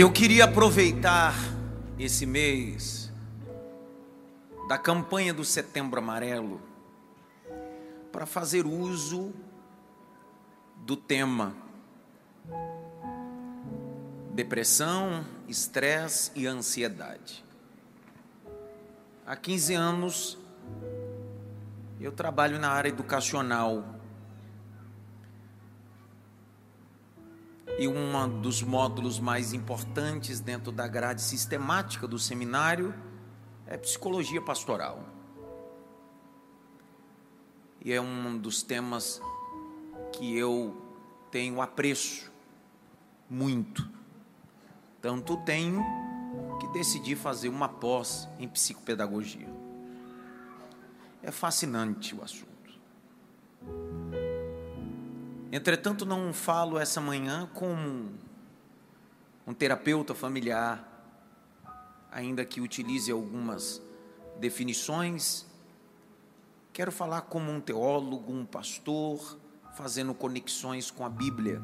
Eu queria aproveitar esse mês da campanha do Setembro Amarelo para fazer uso do tema depressão, estresse e ansiedade. Há 15 anos eu trabalho na área educacional e um dos módulos mais importantes dentro da grade sistemática do seminário é psicologia pastoral. E é um dos temas que eu tenho apreço muito. Tanto tenho que decidi fazer uma pós em psicopedagogia. É fascinante o assunto. Entretanto, não falo essa manhã como um terapeuta familiar, ainda que utilize algumas definições. Quero falar como um teólogo, um pastor, fazendo conexões com a Bíblia.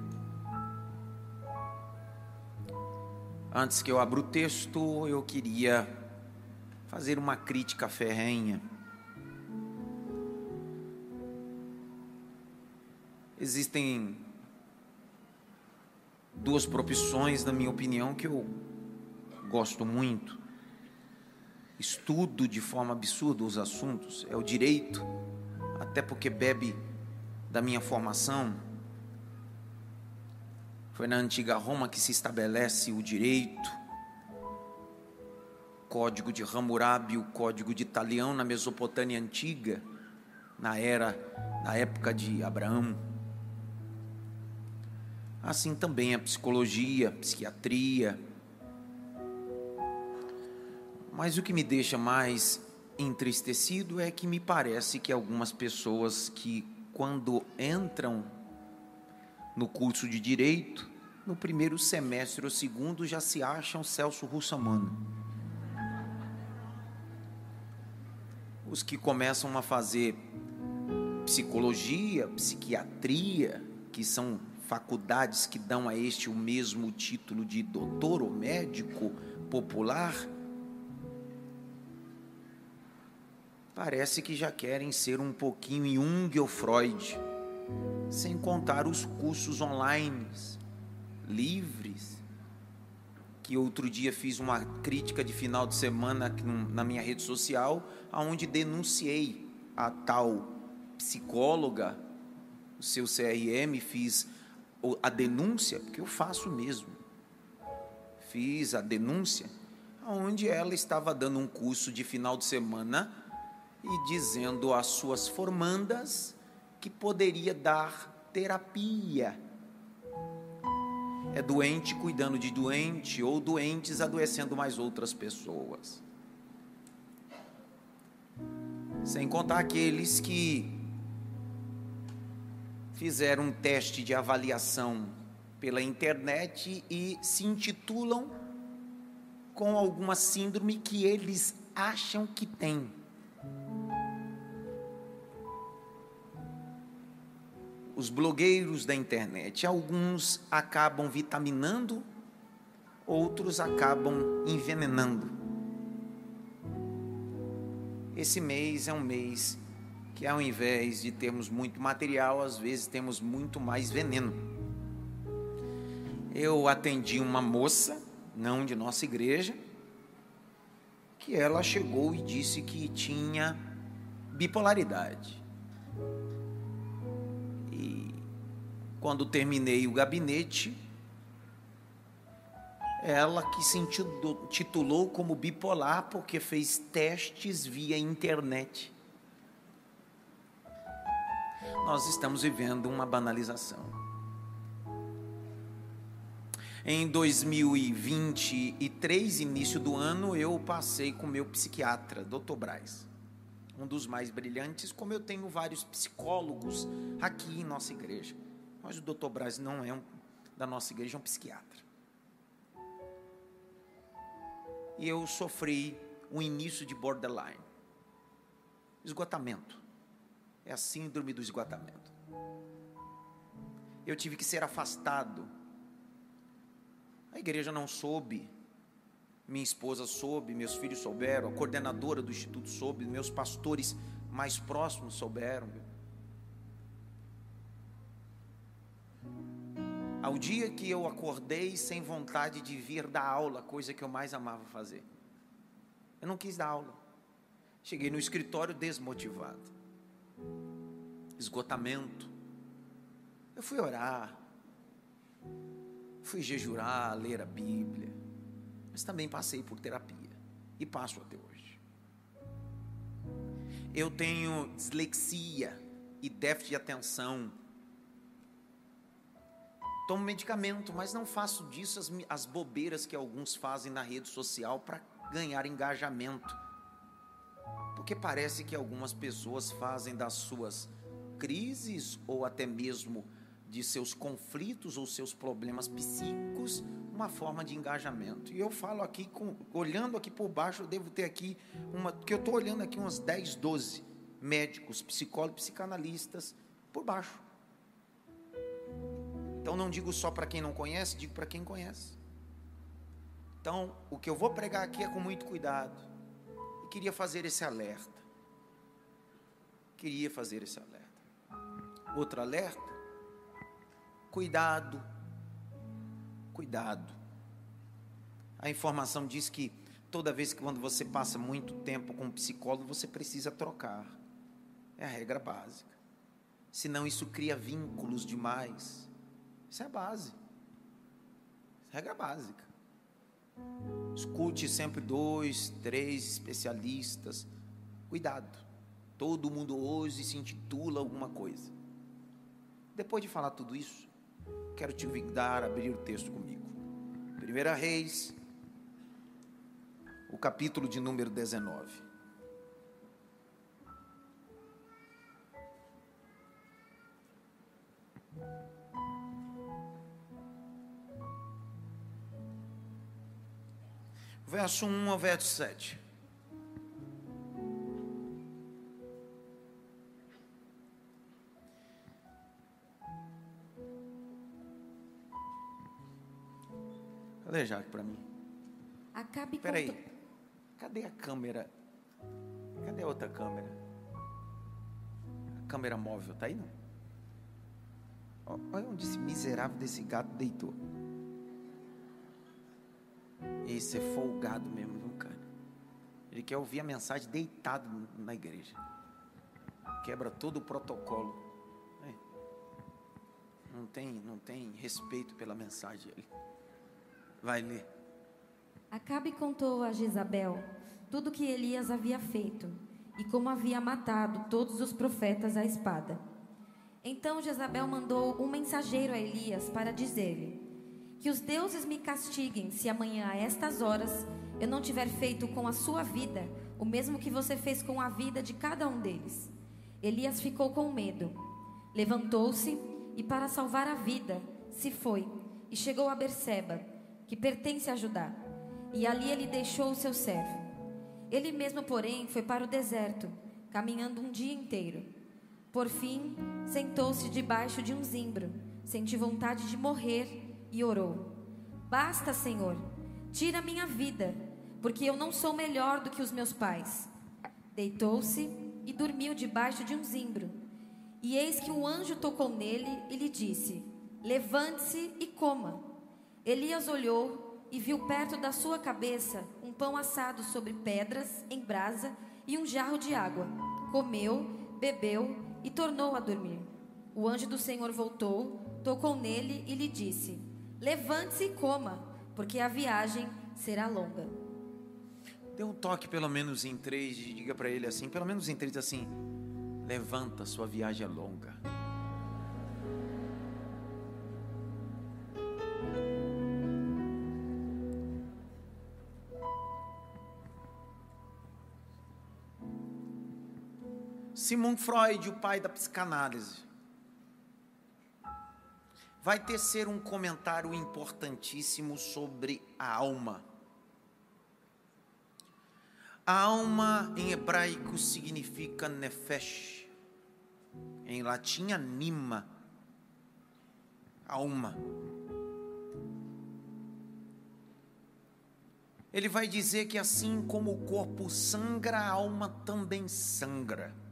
Antes que eu abra o texto, eu queria fazer uma crítica ferrenha Existem duas profissões, na minha opinião, que eu gosto muito. Estudo de forma absurda os assuntos, é o direito, até porque bebe da minha formação. Foi na antiga Roma que se estabelece o direito, código de Hammurabi, o código de Italião na Mesopotâmia antiga, na era, na época de Abraão assim também a psicologia, a psiquiatria. Mas o que me deixa mais entristecido é que me parece que algumas pessoas que, quando entram no curso de direito, no primeiro semestre ou segundo já se acham Celso Russamano. Os que começam a fazer psicologia, psiquiatria, que são faculdades que dão a este o mesmo título de doutor ou médico popular, parece que já querem ser um pouquinho Jung ou Freud, sem contar os cursos online, livres, que outro dia fiz uma crítica de final de semana na minha rede social, aonde denunciei a tal psicóloga, o seu CRM, fiz a denúncia, porque eu faço mesmo. Fiz a denúncia, onde ela estava dando um curso de final de semana e dizendo às suas formandas que poderia dar terapia. É doente cuidando de doente ou doentes adoecendo mais outras pessoas. Sem contar aqueles que fizeram um teste de avaliação pela internet e se intitulam com alguma síndrome que eles acham que têm. Os blogueiros da internet, alguns acabam vitaminando, outros acabam envenenando. Esse mês é um mês que ao invés de termos muito material, às vezes temos muito mais veneno. Eu atendi uma moça, não de nossa igreja, que ela chegou e disse que tinha bipolaridade. E quando terminei o gabinete, ela que se intitulou como bipolar porque fez testes via internet nós estamos vivendo uma banalização. Em 2023, início do ano, eu passei com meu psiquiatra, Dr. Braz, um dos mais brilhantes, como eu tenho vários psicólogos aqui em nossa igreja. Mas o Dr. Braz não é um, da nossa igreja, é um psiquiatra. E eu sofri um início de borderline, esgotamento. É a síndrome do esgotamento. Eu tive que ser afastado. Aí igreja não soube, minha esposa soube, meus filhos souberam, a coordenadora do instituto soube, meus pastores mais próximos souberam. Ao dia que eu acordei sem vontade de vir dar aula, coisa que eu mais amava fazer. Eu não quis dar aula. Cheguei no escritório desmotivado. Esgotamento. Eu fui orar. Fui jejuar, ler a Bíblia. Mas também passei por terapia. E passo até hoje. Eu tenho dislexia e déficit de atenção tomo medicamento, mas não faço disso as, as bobeiras que alguns fazem na rede social para ganhar engajamento. Porque parece que algumas pessoas fazem das suas crises ou até mesmo de seus conflitos ou seus problemas psíquicos uma forma de engajamento. E eu falo aqui, com, olhando aqui por baixo, eu devo ter aqui uma, que eu estou olhando aqui umas 10, 12 médicos, psicólogos, psicanalistas por baixo. Então não digo só para quem não conhece, digo para quem conhece. Então, o que eu vou pregar aqui é com muito cuidado. E queria fazer esse alerta. Queria fazer esse alerta. Outro alerta: cuidado. Cuidado. A informação diz que toda vez que quando você passa muito tempo com um psicólogo, você precisa trocar. É a regra básica. Senão isso cria vínculos demais isso é a base. Regra básica. Escute sempre dois, três especialistas. Cuidado. Todo mundo hoje se intitula alguma coisa. Depois de falar tudo isso, quero te convidar a abrir o texto comigo. Primeira Reis, o capítulo de número 19. verso 1 ao verso 7. Cadê Jaque para mim? Acabe Espera aí. Cadê a câmera? Cadê a outra câmera? A câmera móvel, tá aí não? Olha onde esse miserável desse gato deitou. Esse é folgado mesmo, viu, cara? Ele quer ouvir a mensagem deitado na igreja. Quebra todo o protocolo. É. Não tem, não tem respeito pela mensagem. Ele vai ler. Acabe contou a Jezabel tudo que Elias havia feito e como havia matado todos os profetas à espada. Então Jezabel mandou um mensageiro a Elias para dizer-lhe: que os deuses me castiguem se amanhã a estas horas eu não tiver feito com a sua vida o mesmo que você fez com a vida de cada um deles. Elias ficou com medo. Levantou-se e, para salvar a vida, se foi e chegou a Berseba, que pertence a Judá. E ali ele deixou o seu servo. Ele mesmo, porém, foi para o deserto, caminhando um dia inteiro. Por fim, sentou-se debaixo de um zimbro, senti vontade de morrer e orou: Basta, Senhor, tira minha vida, porque eu não sou melhor do que os meus pais. Deitou-se e dormiu debaixo de um zimbro. E eis que um anjo tocou nele e lhe disse: Levante-se e coma. Elias olhou e viu perto da sua cabeça um pão assado sobre pedras em brasa e um jarro de água. Comeu, bebeu e tornou a dormir. O anjo do Senhor voltou, tocou nele e lhe disse: Levante-se e coma, porque a viagem será longa. Dê um toque pelo menos em três diga para ele assim, pelo menos em três assim, levanta, sua viagem é longa. Sigmund Freud, o pai da psicanálise, vai tecer um comentário importantíssimo sobre a alma. A alma em hebraico significa nefesh, em latim anima, alma. ele vai dizer que assim como o corpo sangra, a alma também sangra.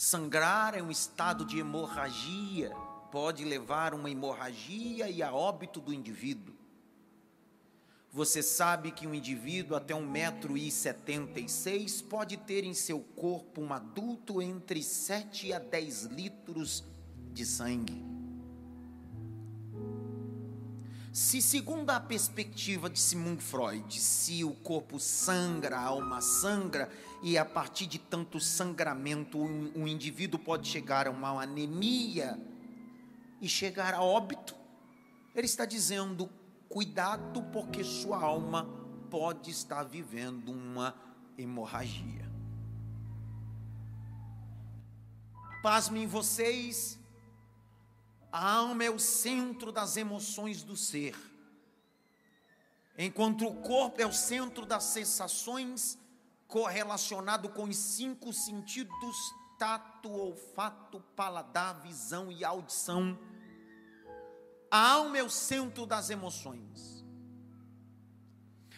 Sangrar é um estado de hemorragia, pode levar uma hemorragia e a óbito do indivíduo. Você sabe que um indivíduo até 1,76m pode ter em seu corpo um adulto entre 7 a 10 litros de sangue. Se, segundo a perspectiva de Sigmund Freud, se o corpo sangra, a alma sangra, e a partir de tanto sangramento, um, um indivíduo pode chegar a uma anemia e chegar a óbito, ele está dizendo: cuidado, porque sua alma pode estar vivendo uma hemorragia. Pasmem vocês, a alma é o centro das emoções do ser, enquanto o corpo é o centro das sensações correlacionado com os cinco sentidos: tato, olfato, paladar, visão e audição a alma é o centro das emoções.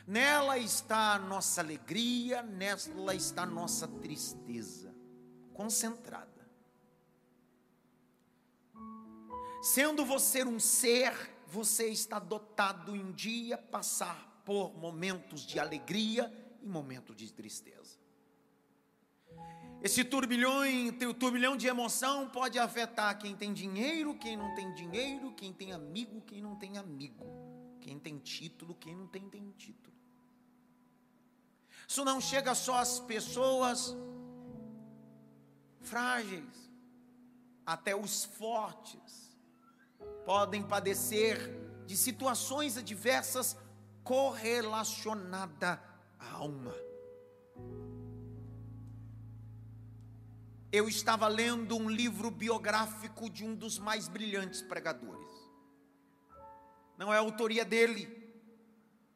Nela está a nossa alegria, nela está a nossa tristeza, concentrada. Sendo você um ser, você está dotado em dia passar por momentos de alegria e momentos de tristeza. Esse turbilhão, turbilhão de emoção pode afetar quem tem dinheiro, quem não tem dinheiro, quem tem amigo, quem não tem amigo, quem tem título, quem não tem, tem título. Isso não chega só às pessoas frágeis, até os fortes podem padecer de situações adversas correlacionadas à alma. eu estava lendo um livro biográfico de um dos mais brilhantes pregadores. Não é autoria dele.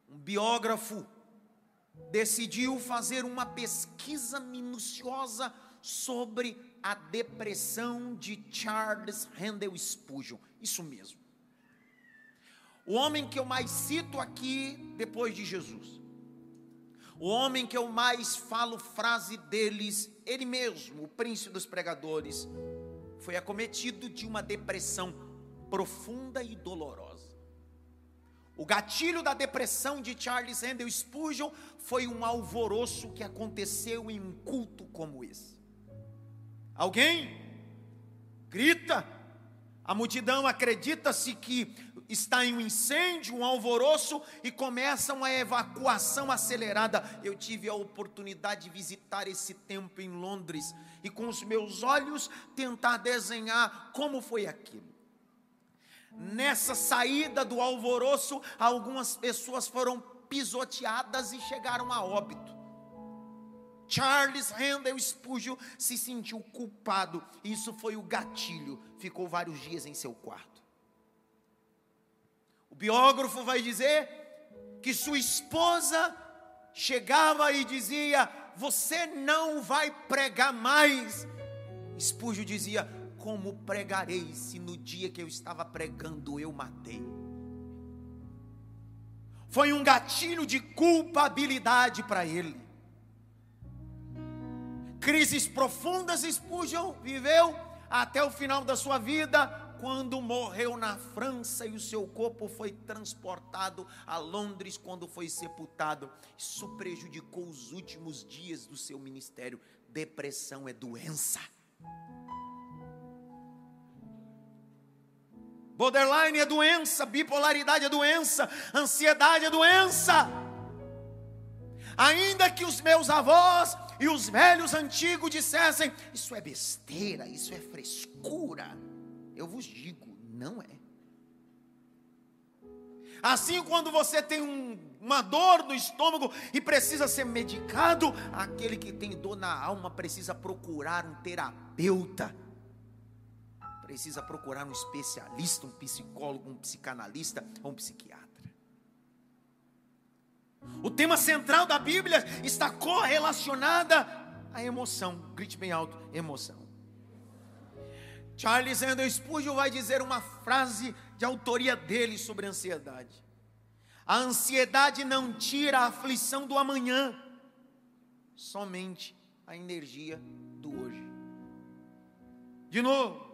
Um biógrafo decidiu fazer uma pesquisa minuciosa sobre a depressão de Charles Handel Spurgeon. Isso mesmo. O homem que eu mais cito aqui depois de Jesus. O homem que eu mais falo frase deles, ele mesmo, o príncipe dos pregadores, foi acometido de uma depressão profunda e dolorosa. O gatilho da depressão de Charles Handel Spurgeon foi um alvoroço que aconteceu em um culto como esse. Alguém grita, a multidão acredita-se que está em um incêndio, um alvoroço e começa uma evacuação acelerada. Eu tive a oportunidade de visitar esse templo em Londres e com os meus olhos tentar desenhar como foi aquilo. Nessa saída do alvoroço, algumas pessoas foram pisoteadas e chegaram a óbito. Charles Handel Spurgeon se sentiu culpado. Isso foi o gatilho. Ficou vários dias em seu quarto. O biógrafo vai dizer que sua esposa chegava e dizia: Você não vai pregar mais. Espúgio dizia: Como pregarei se no dia que eu estava pregando eu matei? Foi um gatilho de culpabilidade para ele. Crises profundas Spurgeon viveu até o final da sua vida, quando morreu na França e o seu corpo foi transportado a Londres quando foi sepultado. Isso prejudicou os últimos dias do seu ministério. Depressão é doença. Borderline é doença, bipolaridade é doença, ansiedade é doença. Ainda que os meus avós e os velhos antigos dissessem: Isso é besteira, isso é frescura. Eu vos digo, não é. Assim, quando você tem um, uma dor no estômago e precisa ser medicado, aquele que tem dor na alma precisa procurar um terapeuta, precisa procurar um especialista, um psicólogo, um psicanalista ou um psiquiatra. O tema central da Bíblia está correlacionada à emoção. Grite bem alto: emoção. Charles Andrew Spurgeon vai dizer uma frase de autoria dele sobre ansiedade. A ansiedade não tira a aflição do amanhã, somente a energia do hoje. De novo,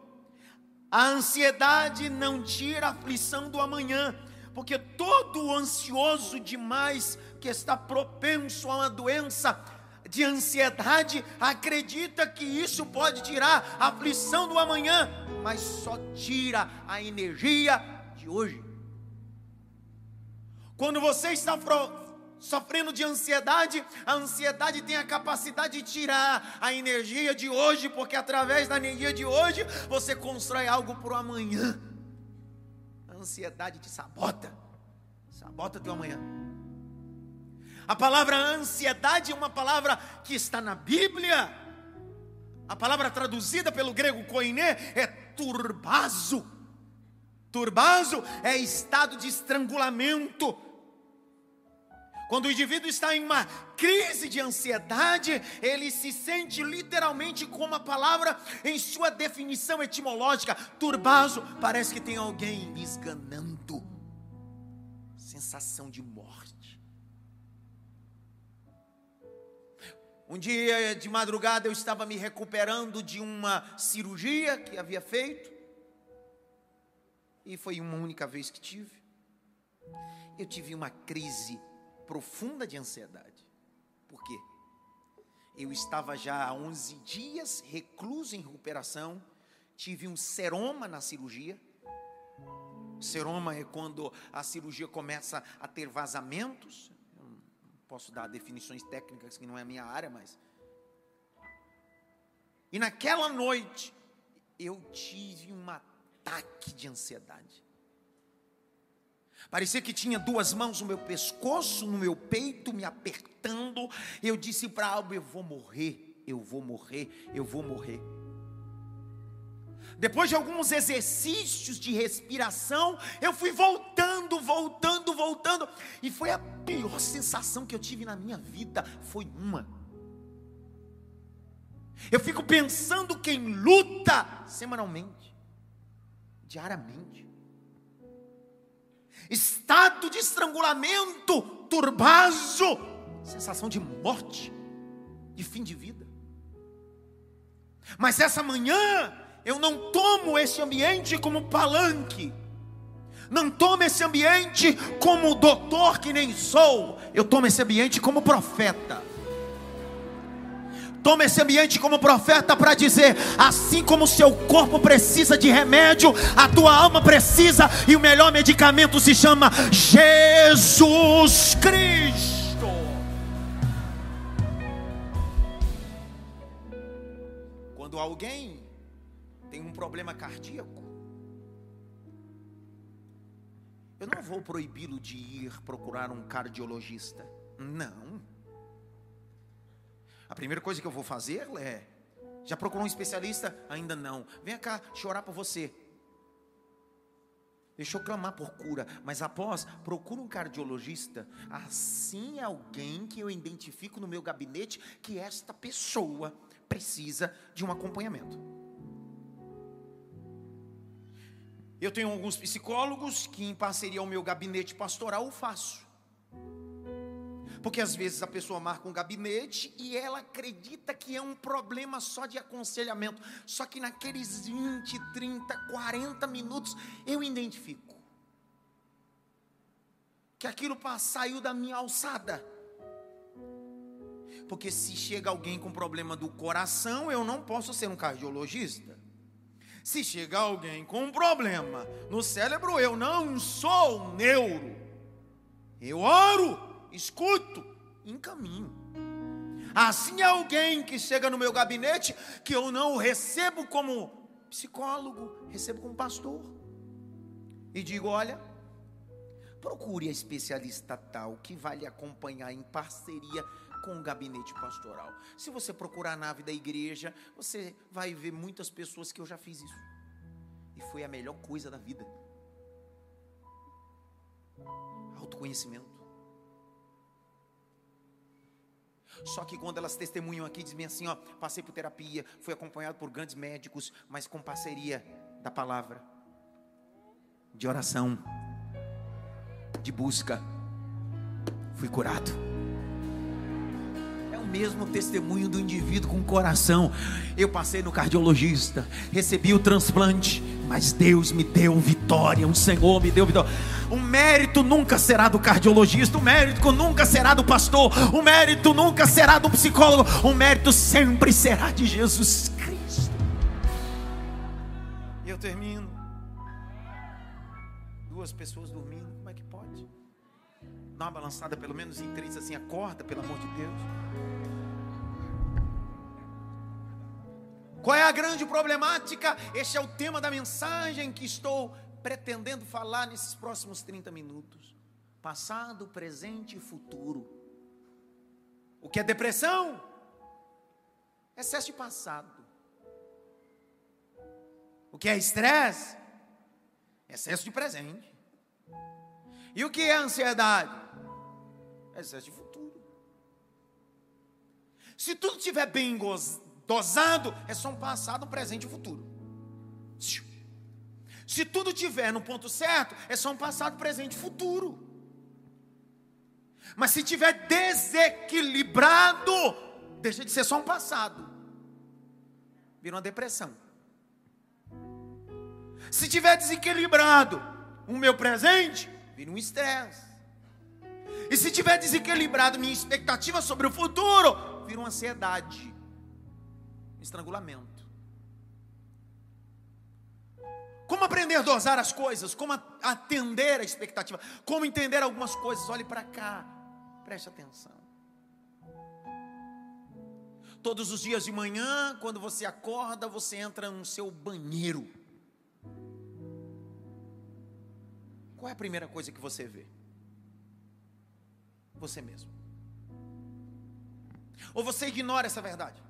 a ansiedade não tira a aflição do amanhã, porque todo ansioso demais que está propenso a uma doença de ansiedade acredita que isso pode tirar a aflição do amanhã, mas só tira a energia de hoje. Quando você está sofrendo de ansiedade, a ansiedade tem a capacidade de tirar a energia de hoje, porque através da energia de hoje você constrói algo para o amanhã. Ansiedade te sabota, sabota teu amanhã. A palavra ansiedade é uma palavra que está na Bíblia. A palavra traduzida pelo grego koiné é turbazo. Turbazo é estado de estrangulamento quando o indivíduo está em uma crise de ansiedade, ele se sente literalmente como a palavra em sua definição etimológica, turbazo, parece que tem alguém me esganando. Sensação de morte. Um dia de madrugada eu estava me recuperando de uma cirurgia que havia feito. E foi uma única vez que tive. Eu tive uma crise profunda de ansiedade. Por quê? Eu estava já há 11 dias recluso em recuperação, tive um seroma na cirurgia. Seroma é quando a cirurgia começa a ter vazamentos. Eu posso dar definições técnicas que não é a minha área, mas. E naquela noite eu tive um ataque de ansiedade. Parecia que tinha duas mãos no meu pescoço, no meu peito, me apertando. Eu disse para algo: eu vou morrer, eu vou morrer, eu vou morrer. Depois de alguns exercícios de respiração, eu fui voltando, voltando, voltando, e foi a pior sensação que eu tive na minha vida, foi uma. Eu fico pensando quem luta semanalmente, diariamente estado de estrangulamento, turbazo, sensação de morte, de fim de vida. Mas essa manhã eu não tomo esse ambiente como palanque, não tomo esse ambiente como doutor que nem sou, eu tomo esse ambiente como profeta. Toma esse ambiente como profeta para dizer: assim como o seu corpo precisa de remédio, a tua alma precisa, e o melhor medicamento se chama Jesus Cristo. Quando alguém tem um problema cardíaco, eu não vou proibi-lo de ir procurar um cardiologista. Não. Primeira coisa que eu vou fazer é: já procurou um especialista? Ainda não. Venha cá chorar por você. Deixa eu clamar por cura, mas após, procura um cardiologista. Assim é alguém que eu identifico no meu gabinete que esta pessoa precisa de um acompanhamento. Eu tenho alguns psicólogos que, em parceria ao meu gabinete pastoral, faço. Porque às vezes a pessoa marca um gabinete e ela acredita que é um problema só de aconselhamento. Só que naqueles 20, 30, 40 minutos eu identifico que aquilo saiu da minha alçada. Porque se chega alguém com problema do coração, eu não posso ser um cardiologista. Se chega alguém com um problema no cérebro, eu não sou um neuro. Eu oro escuto, encaminho. Assim é alguém que chega no meu gabinete que eu não recebo como psicólogo, recebo como pastor. E digo: olha, procure a especialista tal que vai lhe acompanhar em parceria com o gabinete pastoral. Se você procurar a nave da igreja, você vai ver muitas pessoas que eu já fiz isso. E foi a melhor coisa da vida. Autoconhecimento. Só que quando elas testemunham aqui, dizem assim: ó, passei por terapia, fui acompanhado por grandes médicos, mas com parceria da palavra, de oração, de busca. fui curado. É o mesmo testemunho do indivíduo com coração. Eu passei no cardiologista, recebi o transplante, mas Deus me deu vitória, o Senhor me deu vitória. O mérito nunca será do cardiologista, o mérito nunca será do pastor, o mérito nunca será do psicólogo, o mérito sempre será de Jesus Cristo. E eu termino. Duas pessoas dormindo, como é que pode? Dá uma balançada pelo menos em três assim, acorda, pelo amor de Deus. Qual é a grande problemática? Este é o tema da mensagem que estou pretendendo falar nesses próximos 30 minutos. Passado, presente e futuro. O que é depressão? Excesso de passado. O que é estresse? Excesso de presente. E o que é ansiedade? Excesso de futuro. Se tudo estiver bem gozado, dosado, é só um passado, um presente e um futuro. Se tudo tiver no ponto certo, é só um passado, presente e futuro. Mas se tiver desequilibrado, deixa de ser só um passado. Vira uma depressão. Se tiver desequilibrado o meu presente, vira um estresse. E se tiver desequilibrado minha expectativa sobre o futuro, vira uma ansiedade estrangulamento. Como aprender a dosar as coisas, como atender a expectativa, como entender algumas coisas. Olhe para cá, preste atenção. Todos os dias de manhã, quando você acorda, você entra no seu banheiro. Qual é a primeira coisa que você vê? Você mesmo. Ou você ignora essa verdade?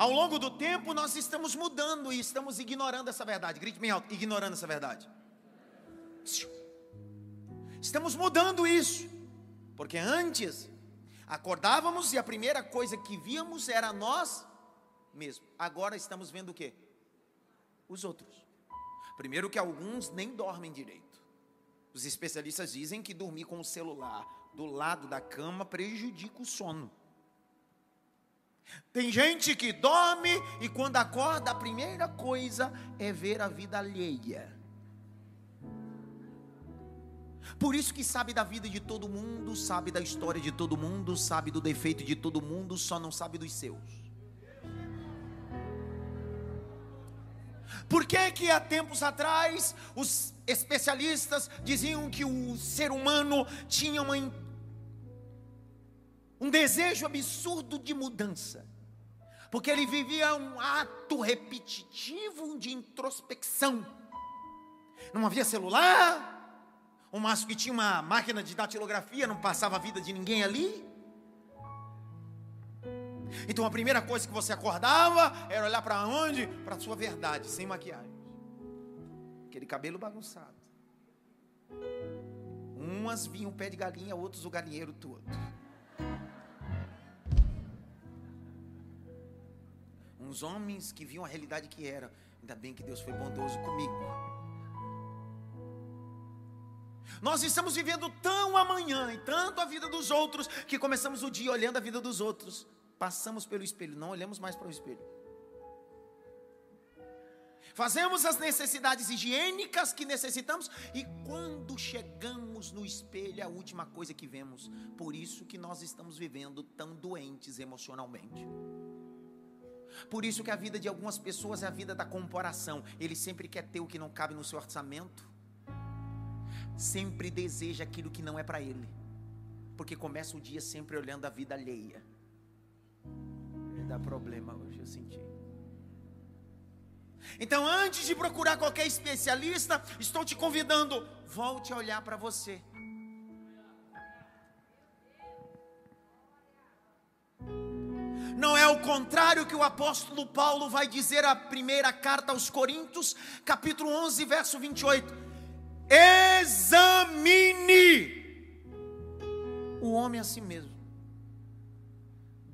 Ao longo do tempo, nós estamos mudando e estamos ignorando essa verdade. Grite bem alto: ignorando essa verdade. Estamos mudando isso, porque antes acordávamos e a primeira coisa que víamos era nós mesmos. Agora estamos vendo o que? Os outros. Primeiro, que alguns nem dormem direito. Os especialistas dizem que dormir com o celular do lado da cama prejudica o sono. Tem gente que dorme e quando acorda, a primeira coisa é ver a vida alheia. Por isso que sabe da vida de todo mundo, sabe da história de todo mundo, sabe do defeito de todo mundo, só não sabe dos seus. Por que que há tempos atrás os especialistas diziam que o ser humano tinha uma um desejo absurdo de mudança, porque ele vivia um ato repetitivo de introspecção. Não havia celular, o máximo que tinha uma máquina de datilografia, não passava a vida de ninguém ali. Então a primeira coisa que você acordava era olhar para onde? Para a sua verdade, sem maquiagem. Aquele cabelo bagunçado. Umas vinham o pé de galinha, outros o galinheiro todo. Uns homens que viam a realidade que era. Ainda bem que Deus foi bondoso comigo. Nós estamos vivendo tão amanhã e tanto a vida dos outros que começamos o dia olhando a vida dos outros. Passamos pelo espelho, não olhamos mais para o espelho. Fazemos as necessidades higiênicas que necessitamos e quando chegamos no espelho é a última coisa que vemos. Por isso que nós estamos vivendo tão doentes emocionalmente. Por isso que a vida de algumas pessoas é a vida da comparação. Ele sempre quer ter o que não cabe no seu orçamento. Sempre deseja aquilo que não é para ele. Porque começa o dia sempre olhando a vida alheia. Ele dá problema hoje, eu senti. Então, antes de procurar qualquer especialista, estou te convidando, volte a olhar para você. Não é o contrário que o apóstolo Paulo vai dizer a primeira carta aos Coríntios, capítulo 11, verso 28. Examine o homem a si mesmo.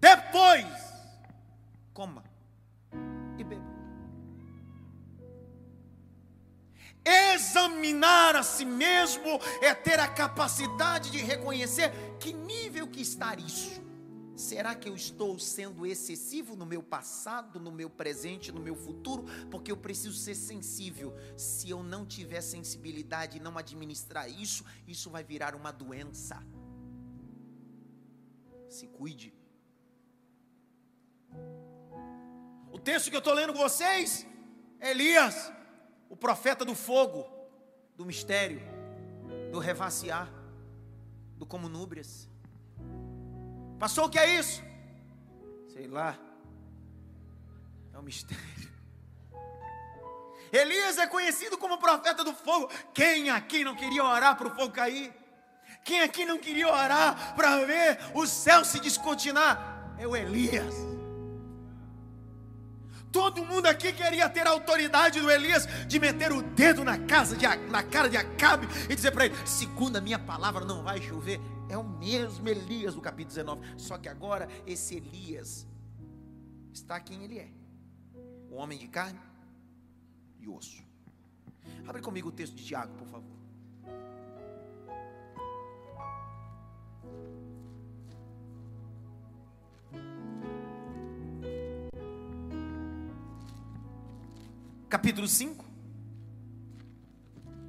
Depois, coma e beba. Examinar a si mesmo é ter a capacidade de reconhecer que nível que está isso. Será que eu estou sendo excessivo no meu passado, no meu presente, no meu futuro? Porque eu preciso ser sensível. Se eu não tiver sensibilidade e não administrar isso, isso vai virar uma doença. Se cuide. O texto que eu estou lendo com vocês Elias, o profeta do fogo, do mistério, do revaciar, do comunúbrias. Passou o que é isso? Sei lá. É um mistério. Elias é conhecido como profeta do fogo. Quem aqui não queria orar para o fogo cair? Quem aqui não queria orar para ver o céu se descortinar? É o Elias. Todo mundo aqui queria ter a autoridade do Elias de meter o dedo na casa de, na cara de Acabe e dizer para ele: segundo a minha palavra, não vai chover. É o mesmo Elias do capítulo 19. Só que agora esse Elias está quem ele é: o homem de carne e osso. Abre comigo o texto de Tiago, por favor. Capítulo 5,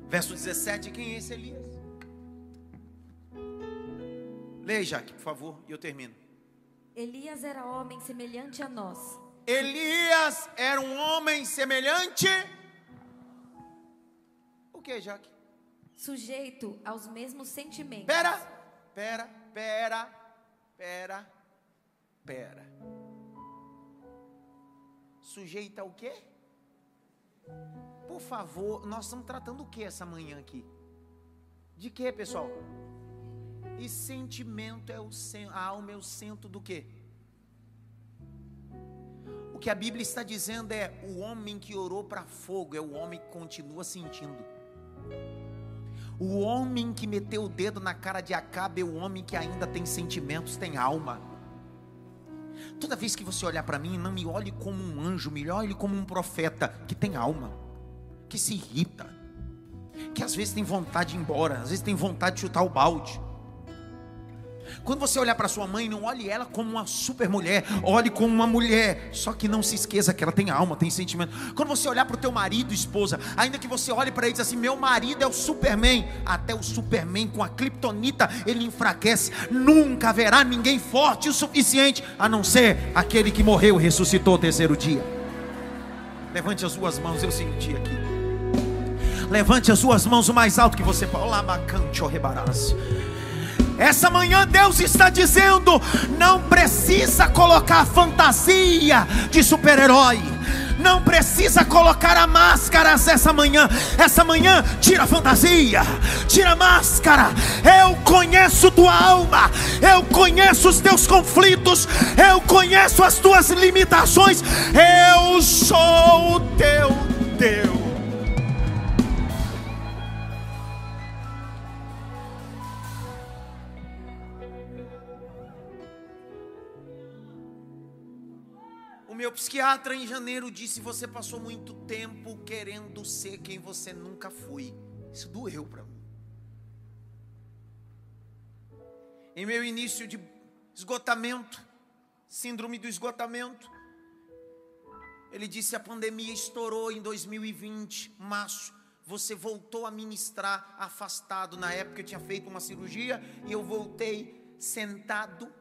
verso 17. Quem é esse Elias? Leia, Jaque, por favor, e eu termino. Elias era homem semelhante a nós. Elias era um homem semelhante. O que, Jaque? Sujeito aos mesmos sentimentos. Pera, pera, pera, pera, pera. Sujeito ao quê? Por favor, nós estamos tratando o que essa manhã aqui? De que, pessoal? E sentimento é o a alma é o centro do quê? O que a Bíblia está dizendo é: o homem que orou para fogo é o homem que continua sentindo. O homem que meteu o dedo na cara de Acabe é o homem que ainda tem sentimentos, tem alma. Toda vez que você olhar para mim, não me olhe como um anjo, me olhe como um profeta que tem alma, que se irrita, que às vezes tem vontade de ir embora, às vezes tem vontade de chutar o balde. Quando você olhar para sua mãe, não olhe ela como uma super mulher, olhe como uma mulher. Só que não se esqueça que ela tem alma, tem sentimento. Quando você olhar para o teu marido, esposa, ainda que você olhe para ele e assim: meu marido é o Superman, até o Superman com a criptonita ele enfraquece. Nunca haverá ninguém forte o suficiente, a não ser aquele que morreu e ressuscitou o terceiro dia. Levante as suas mãos, eu senti aqui. Levante as suas mãos o mais alto que você pode. Olá, macante, oh, essa manhã Deus está dizendo: não precisa colocar fantasia de super-herói. Não precisa colocar a máscara essa manhã. Essa manhã, tira a fantasia, tira a máscara. Eu conheço tua alma, eu conheço os teus conflitos, eu conheço as tuas limitações. Eu sou o teu Deus. Meu psiquiatra em janeiro disse: Você passou muito tempo querendo ser quem você nunca foi. Isso doeu para mim. Em meu início de esgotamento, síndrome do esgotamento, ele disse: A pandemia estourou em 2020, março. Você voltou a ministrar afastado. Na época eu tinha feito uma cirurgia e eu voltei sentado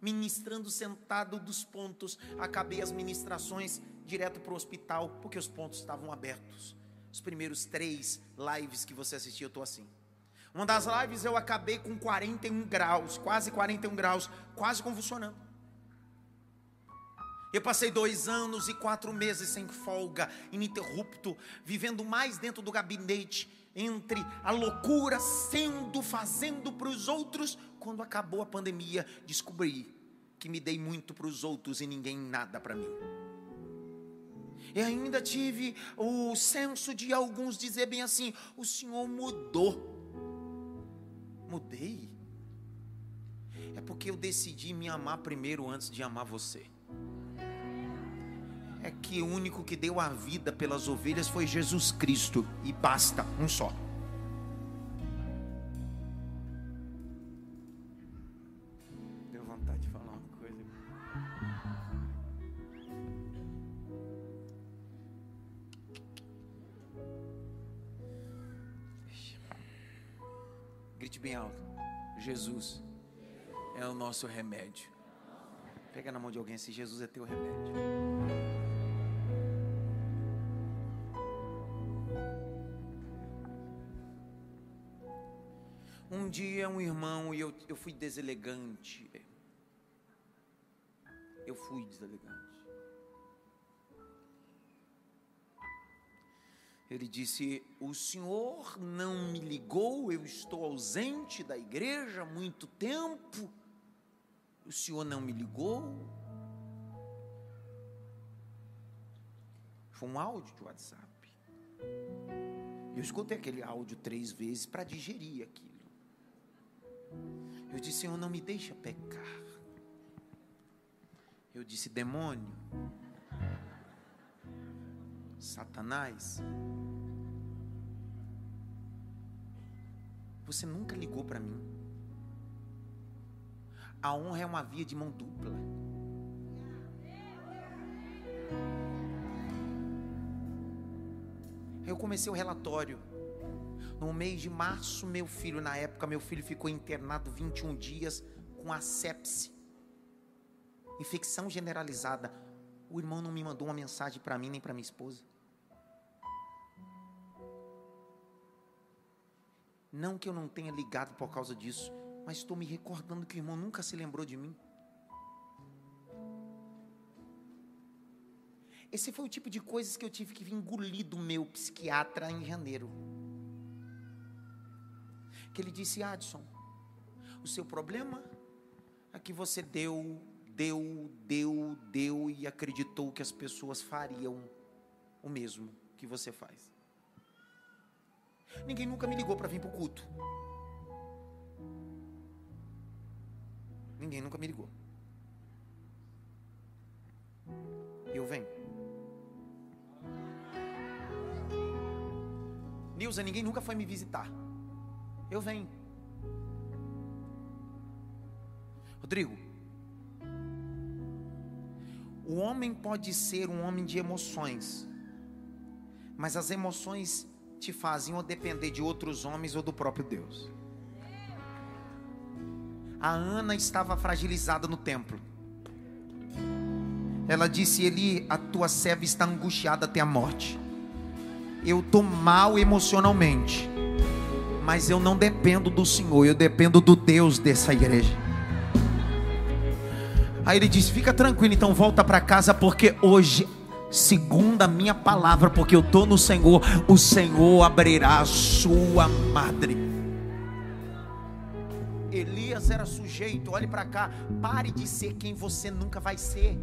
ministrando sentado dos pontos. Acabei as ministrações direto para o hospital, porque os pontos estavam abertos. Os primeiros três lives que você assistiu, eu estou assim. Uma das lives eu acabei com 41 graus, quase 41 graus, quase convulsionando. Eu passei dois anos e quatro meses sem folga, ininterrupto, vivendo mais dentro do gabinete, entre a loucura, sendo, fazendo para os outros. Quando acabou a pandemia, descobri que me dei muito para os outros e ninguém nada para mim. E ainda tive o senso de alguns dizer bem assim: o Senhor mudou. Mudei. É porque eu decidi me amar primeiro antes de amar você. É que o único que deu a vida pelas ovelhas foi Jesus Cristo e basta, um só. Deu vontade de falar uma coisa. Grite bem alto. Jesus é o nosso remédio. Pega na mão de alguém se Jesus é teu remédio. Um dia um irmão e eu, eu fui deselegante. Eu fui deselegante. Ele disse: O senhor não me ligou, eu estou ausente da igreja há muito tempo. O senhor não me ligou? Foi um áudio de WhatsApp. Eu escutei aquele áudio três vezes para digerir aquilo. Eu disse: Senhor, não me deixa pecar. Eu disse: Demônio, Satanás, você nunca ligou para mim. A honra é uma via de mão dupla. Eu comecei o relatório. No mês de março, meu filho, na época, meu filho ficou internado 21 dias com asepse, infecção generalizada. O irmão não me mandou uma mensagem para mim nem para minha esposa. Não que eu não tenha ligado por causa disso, mas estou me recordando que o irmão nunca se lembrou de mim. Esse foi o tipo de coisas que eu tive que engolir do meu psiquiatra em janeiro. Que ele disse: Adson, o seu problema é que você deu, deu, deu, deu e acreditou que as pessoas fariam o mesmo que você faz. Ninguém nunca me ligou para vir para o culto. Ninguém nunca me ligou. Eu venho. Nilza, ninguém nunca foi me visitar. Eu venho. Rodrigo, o homem pode ser um homem de emoções, mas as emoções te fazem ou depender de outros homens ou do próprio Deus. A Ana estava fragilizada no templo. Ela disse: Eli, a tua serva está angustiada até a morte. Eu estou mal emocionalmente, mas eu não dependo do Senhor, eu dependo do Deus dessa igreja. Aí ele diz: Fica tranquilo, então volta para casa, porque hoje, segundo a minha palavra, porque eu estou no Senhor, o Senhor abrirá a sua madre. Elias era sujeito, olhe para cá, pare de ser quem você nunca vai ser.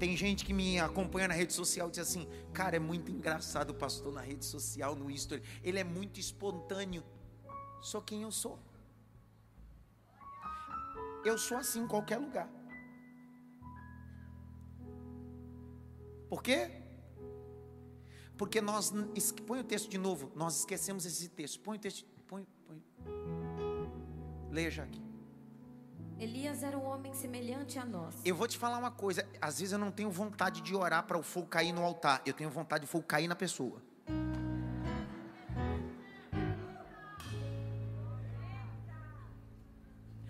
Tem gente que me acompanha na rede social e diz assim: Cara, é muito engraçado o pastor na rede social, no history. Ele é muito espontâneo. Sou quem eu sou. Eu sou assim em qualquer lugar. Por quê? Porque nós. Põe o texto de novo. Nós esquecemos esse texto. Põe o texto. Põe, põe. Leia já aqui. Elias era um homem semelhante a nós. Eu vou te falar uma coisa. Às vezes eu não tenho vontade de orar para o fogo cair no altar. Eu tenho vontade de fogo cair na pessoa.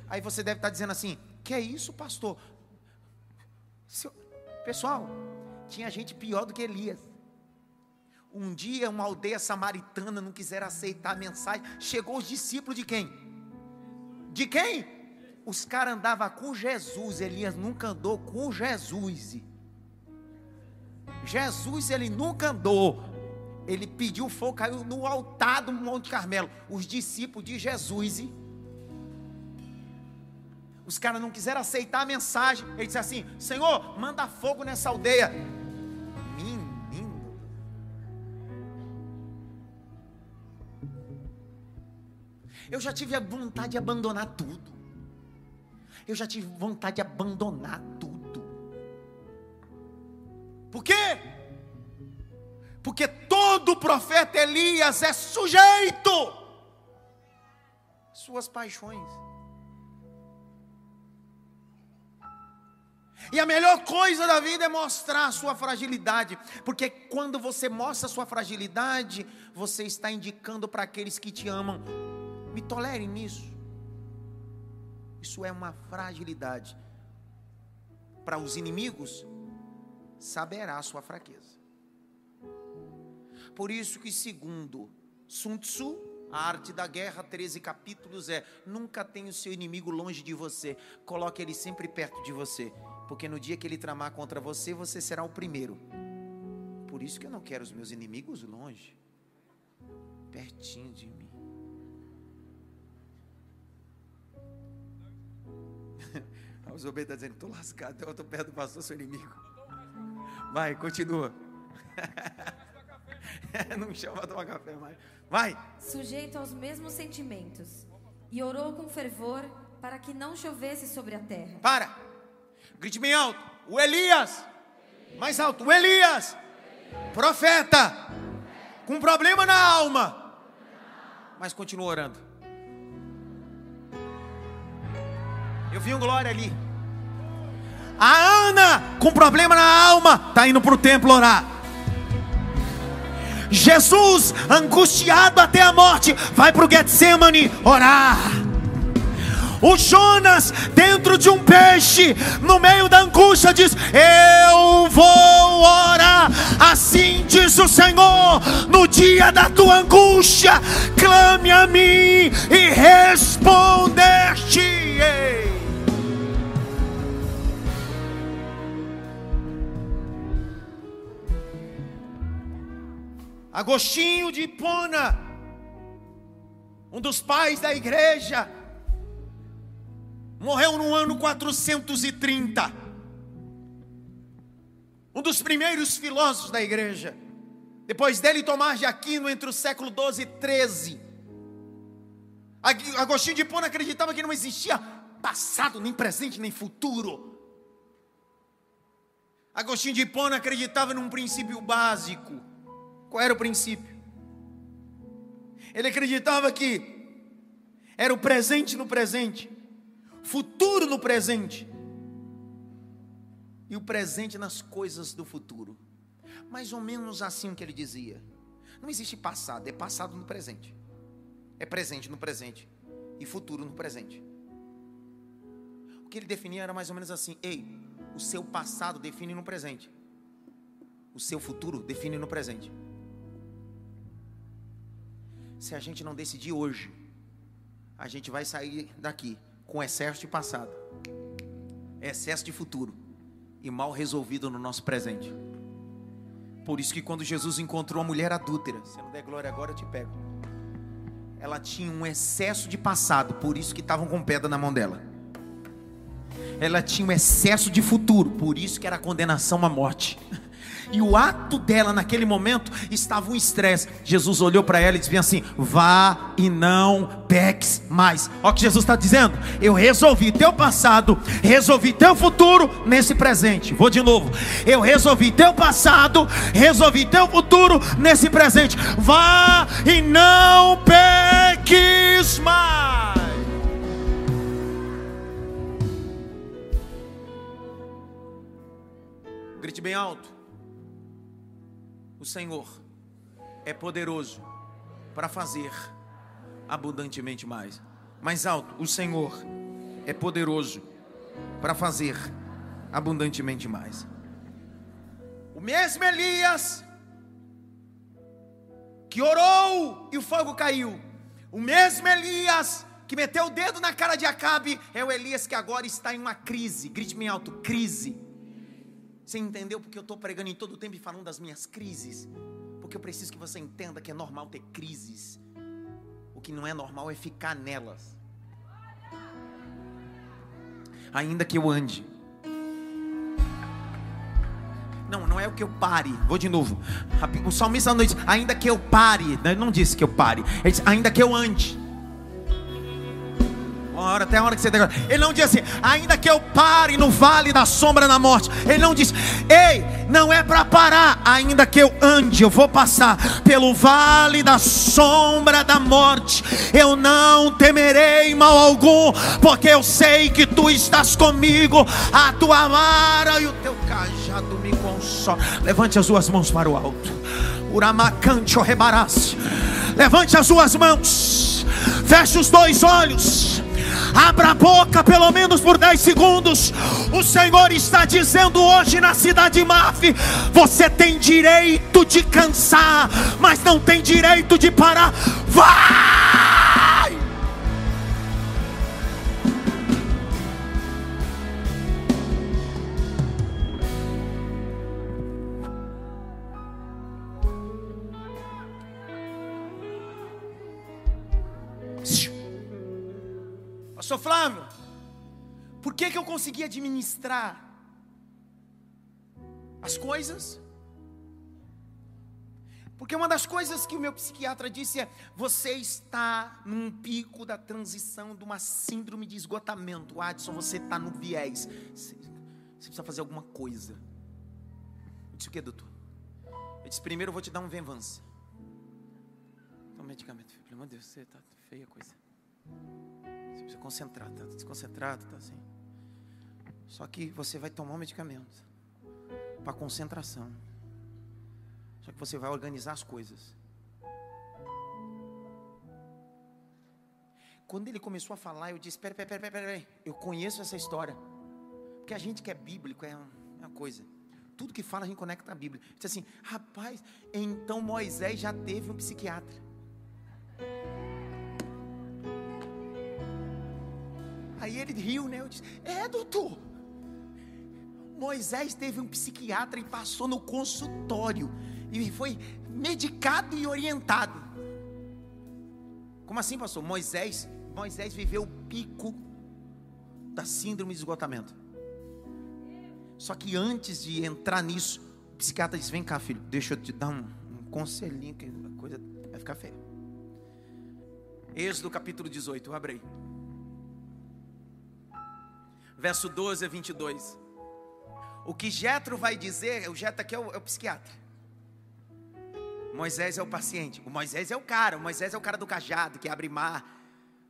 Aí você deve estar dizendo assim: Que é isso, pastor? Pessoal, tinha gente pior do que Elias. Um dia, uma aldeia samaritana não quiser aceitar a mensagem. Chegou os discípulos de quem? De quem? Os caras andavam com Jesus. Elias nunca andou com Jesus. Jesus, ele nunca andou. Ele pediu fogo, caiu no altar do Monte Carmelo. Os discípulos de Jesus. Os caras não quiseram aceitar a mensagem. Ele disse assim: Senhor, manda fogo nessa aldeia. Eu já tive a vontade de abandonar tudo. Eu já tive vontade de abandonar tudo. Por quê? Porque todo profeta Elias é sujeito suas paixões. E a melhor coisa da vida é mostrar a sua fragilidade, porque quando você mostra a sua fragilidade, você está indicando para aqueles que te amam: me tolerem nisso. Isso é uma fragilidade. Para os inimigos, saberá a sua fraqueza. Por isso que segundo Sun Tzu, a arte da guerra, 13 capítulos é: nunca tenha o seu inimigo longe de você, coloque ele sempre perto de você porque no dia que ele tramar contra você, você será o primeiro. Por isso que eu não quero os meus inimigos longe, pertinho de mim. O Zobei está dizendo: estou lascado, eu estou perto do pastor, seu inimigo. Vai, continua. não chama tomar café mais. Vai. Sujeito aos mesmos sentimentos. E orou com fervor para que não chovesse sobre a terra. Para. Grite bem alto. O Elias. Mais alto. O Elias. Profeta. Com problema na alma. Mas continua orando. Eu vi um glória ali. A Ana, com problema na alma, está indo para o templo orar. Jesus, angustiado até a morte, vai para o Getsemane orar. O Jonas, dentro de um peixe, no meio da angústia, diz: Eu vou orar. Assim diz o Senhor: No dia da tua angústia, clame a mim e responder-te-ei. Agostinho de Hipona, um dos pais da igreja, morreu no ano 430. Um dos primeiros filósofos da igreja. Depois dele, Tomás de Aquino, entre o século 12 e 13. Agostinho de Hipona acreditava que não existia passado, nem presente, nem futuro. Agostinho de Hipona acreditava num princípio básico. Qual era o princípio? Ele acreditava que era o presente no presente futuro no presente e o presente nas coisas do futuro. Mais ou menos assim que ele dizia. Não existe passado, é passado no presente. É presente no presente e futuro no presente. O que ele definia era mais ou menos assim: ei, o seu passado define no presente, o seu futuro define no presente. Se a gente não decidir hoje, a gente vai sair daqui com excesso de passado, excesso de futuro e mal resolvido no nosso presente. Por isso que quando Jesus encontrou a mulher adúltera, se não der glória agora eu te pego. Ela tinha um excesso de passado, por isso que estavam com pedra na mão dela. Ela tinha um excesso de futuro, por isso que era condenação à morte. E o ato dela naquele momento estava um estresse. Jesus olhou para ela e disse assim: Vá e não peques mais. Olha o que Jesus está dizendo. Eu resolvi teu passado, resolvi teu futuro nesse presente. Vou de novo. Eu resolvi teu passado, resolvi teu futuro nesse presente. Vá e não peques mais. Grite bem alto. O Senhor é poderoso para fazer abundantemente mais. Mais alto, o Senhor é poderoso para fazer abundantemente mais. O mesmo Elias que orou e o fogo caiu. O mesmo Elias que meteu o dedo na cara de Acabe é o Elias que agora está em uma crise. Grite bem alto, crise. Você entendeu porque eu estou pregando em todo o tempo e falando das minhas crises? Porque eu preciso que você entenda que é normal ter crises. O que não é normal é ficar nelas. Ainda que eu ande. Não, não é o que eu pare. Vou de novo. O salmista não diz, ainda que eu pare. Ele não disse que eu pare. Ele disse, ainda que eu ande. Ora, até a hora que você declara. Ele não diz assim, ainda que eu pare no vale da sombra da morte. Ele não diz, ei, não é para parar, ainda que eu ande, eu vou passar pelo vale da sombra da morte. Eu não temerei mal algum, porque eu sei que tu estás comigo, a tua vara e o teu cajado me consola. Levante as suas mãos para o alto. Uramacante o rebarasse. Levante as suas mãos. Feche os dois olhos. Abra a boca pelo menos por 10 segundos. O Senhor está dizendo hoje na cidade de Maf: você tem direito de cansar, mas não tem direito de parar. Vai! Flávio, por que, que eu consegui administrar as coisas? Porque uma das coisas que o meu psiquiatra disse é: você está num pico da transição de uma síndrome de esgotamento. Adson, você está no viés. Você, precisa fazer alguma coisa. Eu disse o que, doutor? Eu disse: primeiro eu vou te dar um venvança. Toma medicamento, filho. Pelo de Deus, você está feia coisa. Precisa concentrar, está desconcentrado, está assim. Só que você vai tomar um medicamento para concentração. Só que você vai organizar as coisas. Quando ele começou a falar, eu disse: Peraí, peraí, peraí, peraí, eu conheço essa história. Porque a gente que é bíblico é uma coisa. Tudo que fala a gente conecta a Bíblia. Diz assim: Rapaz, então Moisés já teve um psiquiatra. Aí ele riu, né? Eu disse: É, doutor. Moisés teve um psiquiatra e passou no consultório e foi medicado e orientado. Como assim, pastor? Moisés, Moisés viveu o pico da síndrome de esgotamento. Só que antes de entrar nisso, o psiquiatra disse: Vem cá, filho, deixa eu te dar um, um conselhinho que a coisa vai ficar feia. Êxodo capítulo 18, abre aí. Verso 12 a 22. O que Jetro vai dizer, o Jetro aqui é o, é o psiquiatra. Moisés é o paciente. O Moisés é o cara. O Moisés é o cara do cajado que abre mar.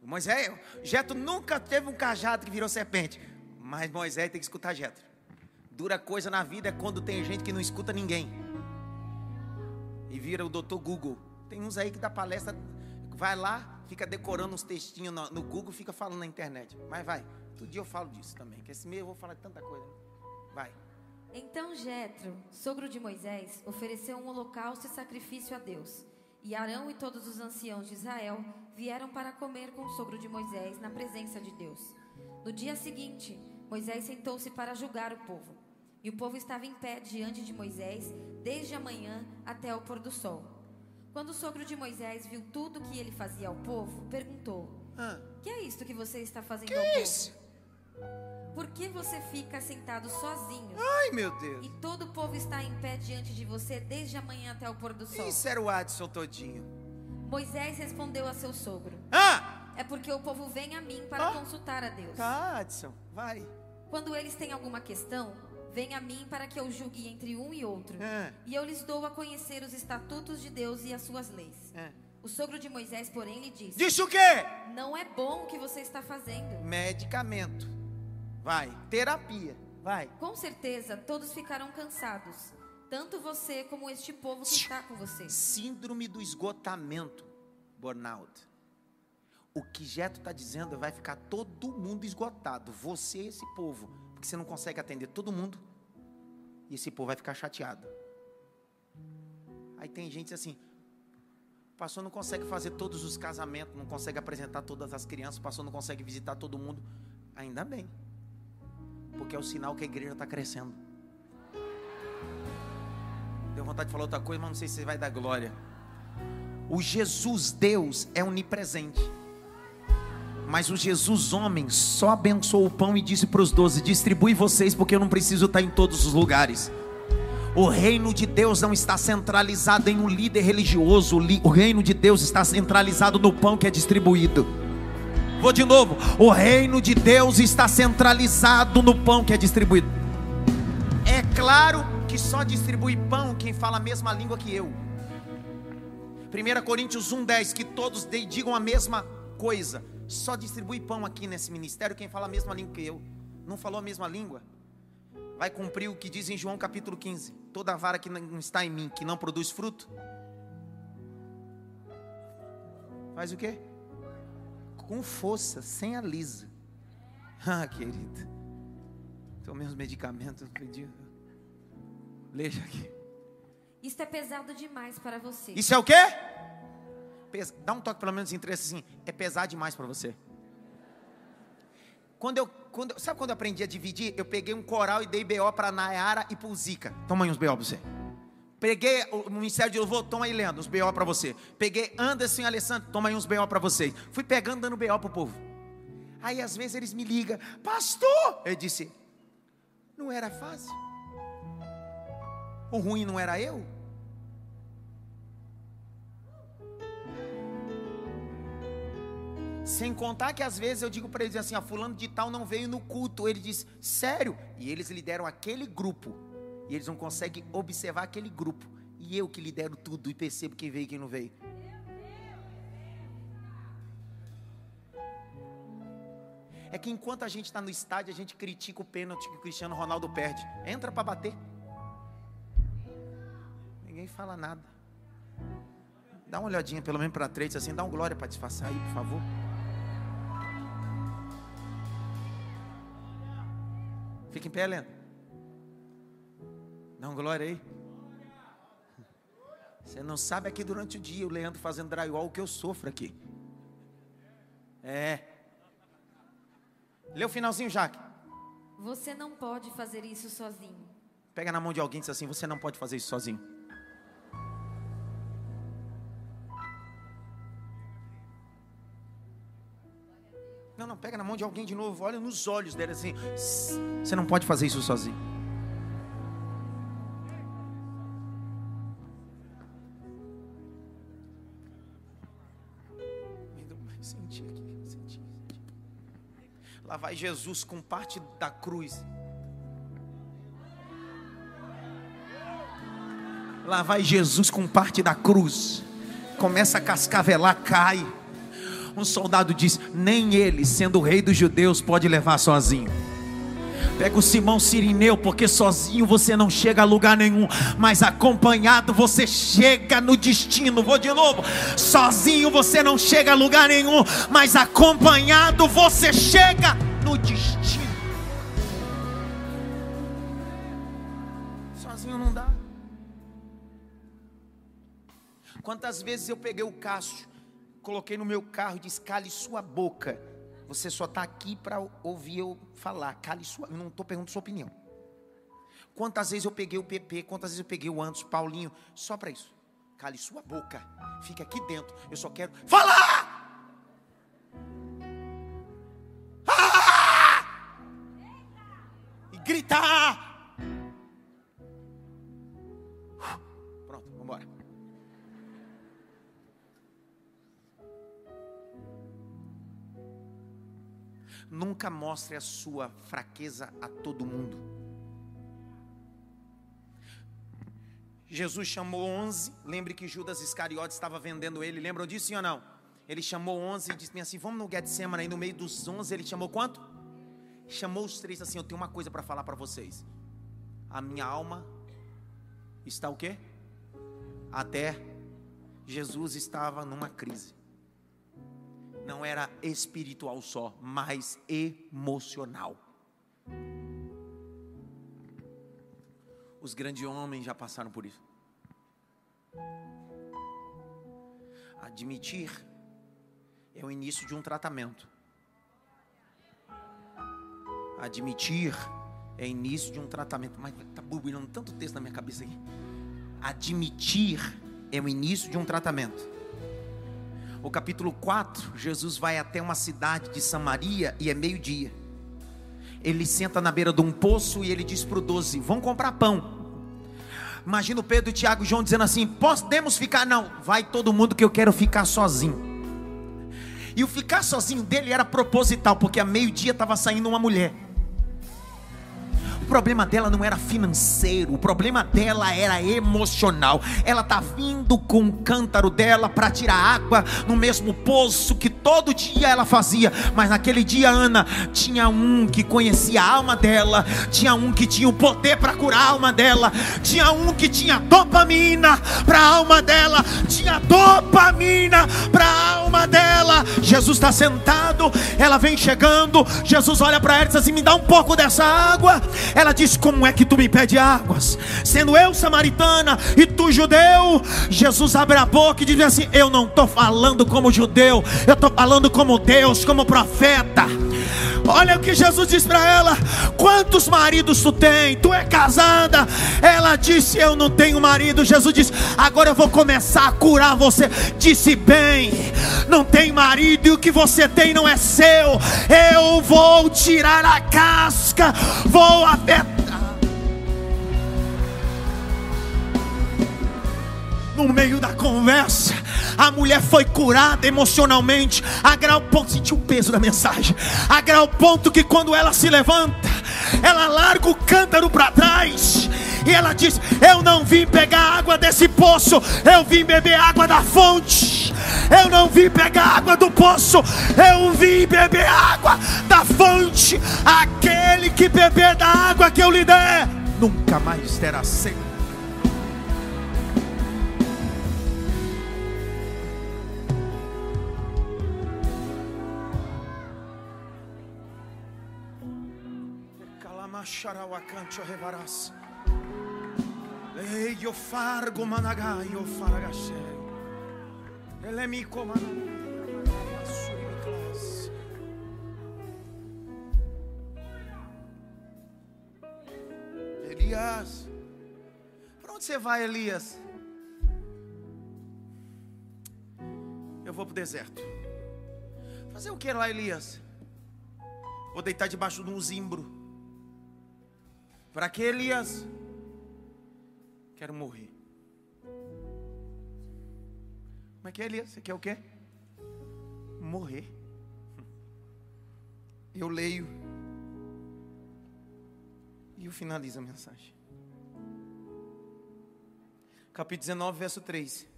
O Moisés, Jetro nunca teve um cajado que virou serpente. Mas Moisés tem que escutar Jetro. Dura coisa na vida é quando tem gente que não escuta ninguém. E vira o doutor Google. Tem uns aí que dá palestra, vai lá, fica decorando uns textinhos no, no Google, fica falando na internet. Mas vai. Outro dia eu falo disso também, que esse mês eu vou falar de tanta coisa. Vai. Então Jetro, sogro de Moisés, ofereceu um holocausto e sacrifício a Deus. E Arão e todos os anciãos de Israel vieram para comer com o sogro de Moisés na presença de Deus. No dia seguinte, Moisés sentou-se para julgar o povo. E o povo estava em pé diante de Moisés desde a manhã até o pôr do sol. Quando o sogro de Moisés viu tudo o que ele fazia ao povo, perguntou: Ah, Que é isto que você está fazendo que ao é povo? isso? Por que você fica sentado sozinho? Ai, meu Deus. E todo o povo está em pé diante de você desde a manhã até o pôr do sol. Isso era o Adson todinho. Moisés respondeu a seu sogro: Ah! É porque o povo vem a mim para Ah. consultar a Deus. Tá, Adson, vai. Quando eles têm alguma questão, vem a mim para que eu julgue entre um e outro. Ah. E eu lhes dou a conhecer os estatutos de Deus e as suas leis. Ah. O sogro de Moisés, porém, lhe disse: Disse o quê? Não é bom o que você está fazendo. Medicamento. Vai. Terapia. Vai. Com certeza, todos ficarão cansados. Tanto você como este povo que está com você. Síndrome do esgotamento. Burnout. O que Jeto está dizendo é vai ficar todo mundo esgotado. Você e esse povo. Porque você não consegue atender todo mundo. E esse povo vai ficar chateado. Aí tem gente assim. O pastor não consegue fazer todos os casamentos, não consegue apresentar todas as crianças, o pastor não consegue visitar todo mundo. Ainda bem. Porque é o sinal que a igreja está crescendo. Deu vontade de falar outra coisa, mas não sei se vai dar glória. O Jesus Deus é onipresente. Mas o Jesus homem só abençoou o pão e disse para os doze: distribui vocês, porque eu não preciso estar em todos os lugares. O reino de Deus não está centralizado em um líder religioso, o li- o reino de Deus está centralizado no pão que é distribuído. Vou de novo. O reino de Deus está centralizado no pão que é distribuído. É claro que só distribui pão quem fala a mesma língua que eu. 1 Coríntios 1,10: Que todos digam a mesma coisa. Só distribui pão aqui nesse ministério quem fala a mesma língua que eu. Não falou a mesma língua? Vai cumprir o que diz em João capítulo 15: Toda vara que não está em mim, que não produz fruto, faz o quê? Com força, sem a lisa. Ah, querida. Tomei os medicamentos, pedi. Leia aqui. Isto é pesado demais para você. Isso é o quê? Dá um toque pelo menos em três assim. É pesado demais para você. Quando eu, quando, sabe quando eu aprendi a dividir? Eu peguei um coral e dei BO para Nayara e para Zica. Toma aí uns BO para você. Peguei o Ministério de Louvor, toma aí, Leandro, uns BO para você. Peguei Anderson e Alessandro, toma aí uns BO para vocês. Fui pegando, dando BO para o povo. Aí às vezes eles me ligam, pastor. Eu disse, não era fácil. O ruim não era eu? Sem contar que às vezes eu digo para eles assim: a fulano de tal não veio no culto. Ele diz, sério? E eles lideram aquele grupo. E eles não conseguem observar aquele grupo. E eu que lidero tudo e percebo quem veio e quem não veio. É que enquanto a gente está no estádio, a gente critica o pênalti que o Cristiano Ronaldo perde. Entra para bater. Ninguém fala nada. Dá uma olhadinha pelo menos para três, assim, dá um glória para disfarçar aí, por favor. Fica em pé, Helena. Dá um glória aí. Você não sabe aqui durante o dia, o Leandro fazendo drywall, o que eu sofro aqui. É. Lê o finalzinho, Jaque. Você não pode fazer isso sozinho. Pega na mão de alguém e diz assim: Você não pode fazer isso sozinho. Não, não, pega na mão de alguém de novo, olha nos olhos dele assim. Você não pode fazer isso sozinho. Vai Jesus com parte da cruz. Lá vai Jesus com parte da cruz. Começa a cascavelar, cai. Um soldado diz: Nem ele, sendo o rei dos judeus, pode levar sozinho. Pega o Simão Sirineu, porque sozinho você não chega a lugar nenhum, mas acompanhado você chega no destino. Vou de novo: sozinho você não chega a lugar nenhum, mas acompanhado você chega no destino. Sozinho não dá. Quantas vezes eu peguei o Cássio coloquei no meu carro e disse: cale sua boca. Você só está aqui para ouvir eu falar. Cale sua. Eu não estou perguntando sua opinião. Quantas vezes eu peguei o PP, quantas vezes eu peguei o Anderson, Paulinho, só para isso. Cale sua boca. Fica aqui dentro. Eu só quero falar. E gritar. Nunca mostre a sua fraqueza a todo mundo. Jesus chamou onze. Lembre que Judas Iscariotes estava vendendo ele. Lembram disso, sim ou não? Ele chamou onze e disse assim: Vamos no Getsemane. Aí no meio dos onze, ele chamou quanto? Chamou os três assim: Eu tenho uma coisa para falar para vocês. A minha alma está o quê? Até Jesus estava numa crise não era espiritual só, mas emocional. Os grandes homens já passaram por isso. Admitir é o início de um tratamento. Admitir é início de um tratamento. Mas está burbulhando tanto texto na minha cabeça aqui. Admitir é o início de um tratamento o capítulo 4, Jesus vai até uma cidade de Samaria e é meio-dia. Ele senta na beira de um poço e ele diz para o doze: Vão comprar pão. Imagina o Pedro, Tiago e João dizendo assim: Podemos ficar? Não, vai todo mundo que eu quero ficar sozinho. E o ficar sozinho dele era proposital, porque a meio-dia estava saindo uma mulher problema dela não era financeiro, o problema dela era emocional. Ela tá vindo com o cântaro dela para tirar água no mesmo poço que todo dia ela fazia, mas naquele dia Ana tinha um que conhecia a alma dela, tinha um que tinha o poder para curar a alma dela, tinha um que tinha dopamina para a alma dela, tinha dopamina para a alma dela. Jesus está sentado, ela vem chegando, Jesus olha para ela e diz assim: "Me dá um pouco dessa água". Ela disse: Como é que tu me pede águas? Sendo eu samaritana e tu judeu. Jesus abre a boca e diz assim: Eu não estou falando como judeu, eu estou falando como Deus, como profeta. Olha o que Jesus diz para ela: Quantos maridos tu tem? Tu é casada? Ela disse: Eu não tenho marido. Jesus disse: Agora eu vou começar a curar você. Disse bem: Não tem marido e o que você tem não é seu. Eu vou tirar a casca, vou afetar. no meio da conversa, a mulher foi curada emocionalmente, a grau ponto, sentiu o peso da mensagem, a grau ponto que quando ela se levanta, ela larga o cântaro para trás, e ela diz: Eu não vim pegar água desse poço, eu vim beber água da fonte. Eu não vim pegar água do poço, eu vim beber água da fonte. Aquele que beber da água que eu lhe der, nunca mais terá sede. Macharauacancho revaras. Ei, eu fargo managai, eu faragachei. Ele me Elias, para onde você vai, Elias? Eu vou para o deserto. Fazer o que lá, Elias? Vou deitar debaixo de um zimbro. Para que Elias? Quero morrer. Como é que é, Elias? Você quer o quê? Morrer. Eu leio e eu finalizo a mensagem. Capítulo 19, verso 3.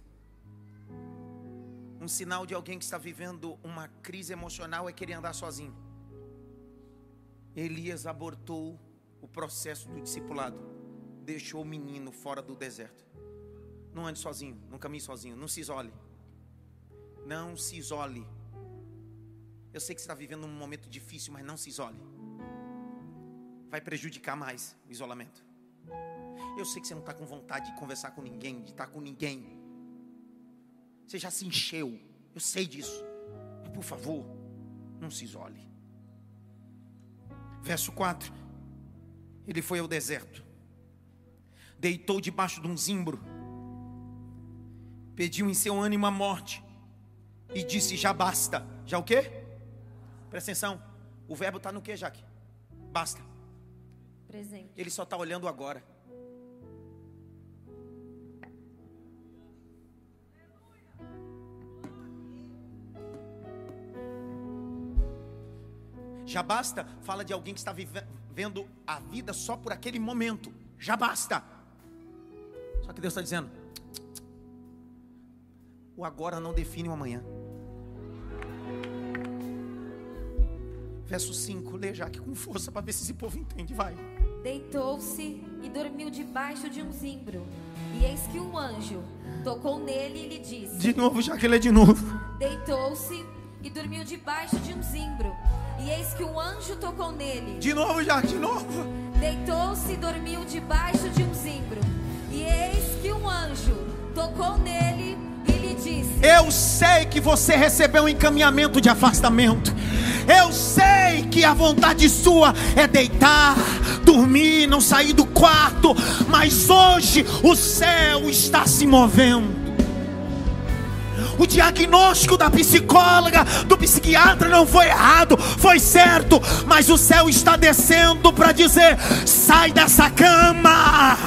Um sinal de alguém que está vivendo uma crise emocional é querer andar sozinho. Elias abortou o processo do discipulado. Deixou o menino fora do deserto. Não ande sozinho, não caminhe sozinho, não se isole. Não se isole. Eu sei que você está vivendo um momento difícil, mas não se isole. Vai prejudicar mais o isolamento. Eu sei que você não está com vontade de conversar com ninguém, de estar com ninguém. Você já se encheu. Eu sei disso. Mas por favor, não se isole. Verso 4: ele foi ao deserto, deitou debaixo de um zimbro, pediu em seu ânimo a morte e disse: Já basta. Já o quê? Presta atenção. O verbo está no que, Jaque? Basta. Presente. Ele só está olhando agora. Já basta, fala de alguém que está vivendo a vida só por aquele momento. Já basta. Só que Deus está dizendo: o agora não define o amanhã. Verso 5, lê já aqui com força para ver se esse povo entende. Vai. Deitou-se e dormiu debaixo de um zimbro. E eis que um anjo tocou nele e lhe disse: De novo, já que ele é de novo. Deitou-se e dormiu debaixo de um zimbro. E eis que um anjo tocou nele. De novo, já, de novo. Deitou-se e dormiu debaixo de um zimbro. E eis que um anjo tocou nele e lhe disse: Eu sei que você recebeu um encaminhamento de afastamento. Eu sei que a vontade sua é deitar, dormir, não sair do quarto. Mas hoje o céu está se movendo. O diagnóstico da psicóloga, do psiquiatra não foi errado, foi certo, mas o céu está descendo para dizer: sai dessa cama,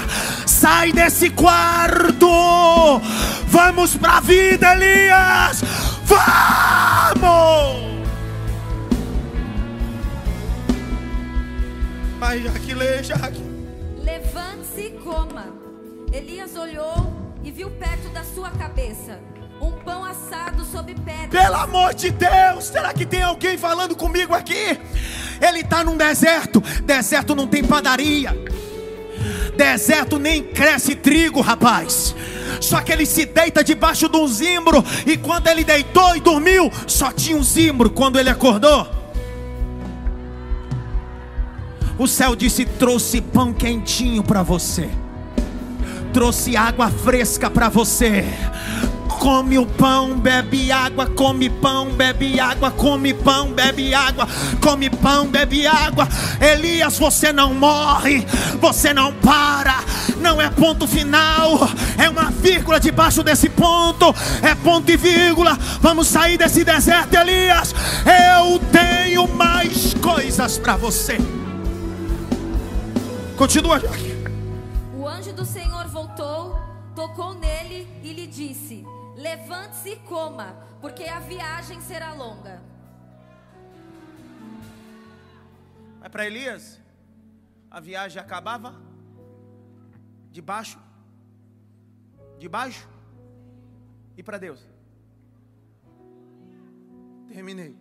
sai desse quarto, vamos para a vida, Elias! Vamos! Vai, Jaque, lê, Jaque. Levante-se e coma. Elias olhou e viu perto da sua cabeça um pão assado sob pedra. Pelo amor de Deus, será que tem alguém falando comigo aqui? Ele está num deserto. Deserto não tem padaria. Deserto nem cresce trigo, rapaz. Só que ele se deita debaixo de um zimbro. E quando ele deitou e dormiu, só tinha um zimbro. Quando ele acordou, o céu disse: Trouxe pão quentinho para você. Trouxe água fresca para você come o pão, bebe água, come pão, bebe água, come pão, bebe água, come pão, bebe água. Elias, você não morre, você não para, não é ponto final, é uma vírgula debaixo desse ponto, é ponto e vírgula. Vamos sair desse deserto, Elias. Eu tenho mais coisas para você. Continua. O anjo do Senhor voltou, tocou nele e lhe disse: Levante-se e coma, porque a viagem será longa. Mas para Elias, a viagem acabava debaixo, debaixo e para Deus. Terminei.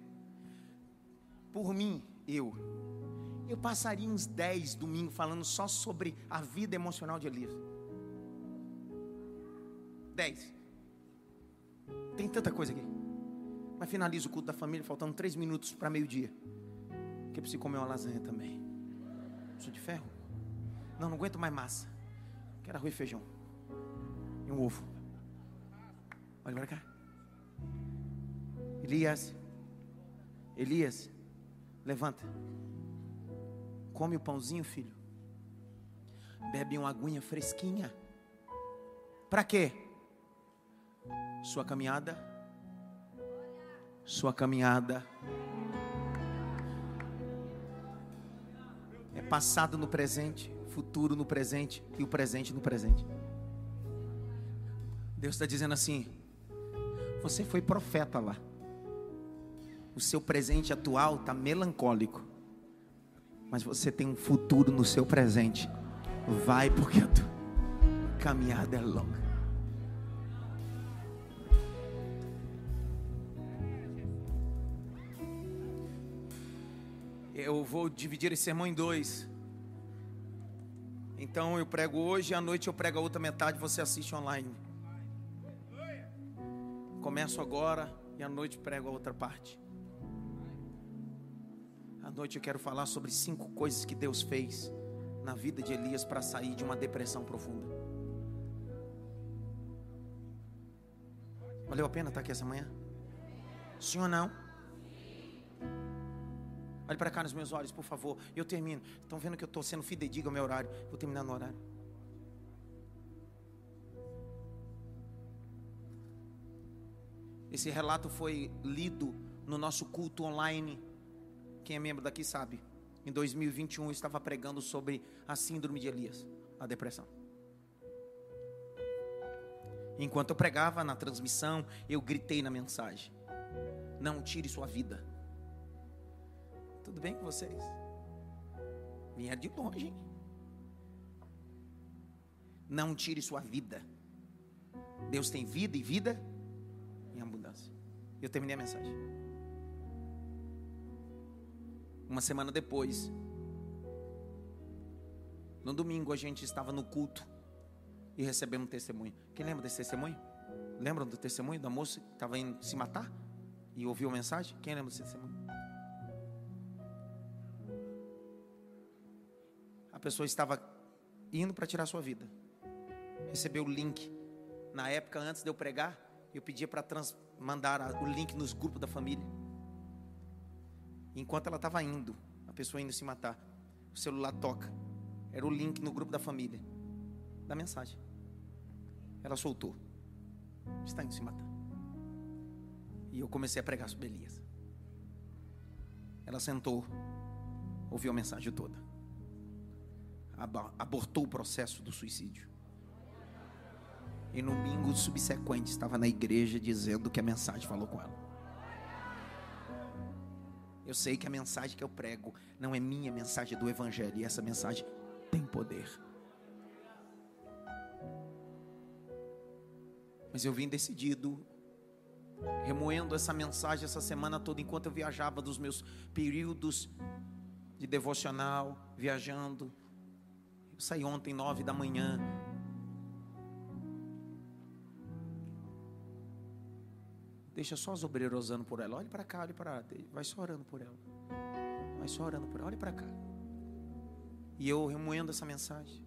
Por mim, eu. Eu passaria uns 10 domingos falando só sobre a vida emocional de Elias. 10. Tem tanta coisa aqui. Mas finaliza o culto da família, faltando três minutos para meio-dia. Que eu preciso comer uma lasanha também. Sou de ferro? Não, não aguento mais massa. Quero arroz e feijão. E um ovo. Olha para cá. Elias. Elias. Levanta. Come o pãozinho, filho. Bebe uma aguinha fresquinha. Para quê? Sua caminhada, sua caminhada é passado no presente, futuro no presente e o presente no presente. Deus está dizendo assim: você foi profeta lá, o seu presente atual está melancólico, mas você tem um futuro no seu presente. Vai porque a tua caminhada é longa. Eu vou dividir esse sermão em dois. Então eu prego hoje, à noite eu prego a outra metade, você assiste online. Começo agora e à noite prego a outra parte. À noite eu quero falar sobre cinco coisas que Deus fez na vida de Elias para sair de uma depressão profunda. Valeu a pena estar aqui essa manhã? Sim ou não? Olhe para cá nos meus olhos, por favor. Eu termino. Estão vendo que eu estou sendo fidedigno ao meu horário. Vou terminar no horário. Esse relato foi lido no nosso culto online. Quem é membro daqui sabe. Em 2021 eu estava pregando sobre a síndrome de Elias, a depressão. Enquanto eu pregava na transmissão, eu gritei na mensagem: Não tire sua vida tudo bem com vocês? Vieram de longe. Hein? Não tire sua vida. Deus tem vida e vida em abundância. Eu terminei a mensagem. Uma semana depois, no domingo, a gente estava no culto e recebemos um testemunho. Quem lembra desse testemunho? Lembram do testemunho da moça que estava indo se matar e ouviu a mensagem? Quem lembra desse testemunho? Pessoa estava indo para tirar sua vida. Recebeu o link. Na época, antes de eu pregar, eu pedia para mandar o link nos grupos da família. Enquanto ela estava indo, a pessoa indo se matar, o celular toca. Era o link no grupo da família. Da mensagem. Ela soltou. Está indo se matar. E eu comecei a pregar sobre Elias. Ela sentou, ouviu a mensagem toda abortou o processo do suicídio. E no domingo subsequente estava na igreja dizendo que a mensagem falou com ela. Eu sei que a mensagem que eu prego não é minha mensagem é do Evangelho, e essa mensagem tem poder. Mas eu vim decidido, remoendo essa mensagem essa semana toda, enquanto eu viajava dos meus períodos de devocional, viajando. Eu saí ontem, nove da manhã. Deixa só os obreiros orando por ela. Olhe para cá, olhe para lá. Vai só orando por ela. Vai só orando por ela. Olhe para cá. E eu remoendo essa mensagem.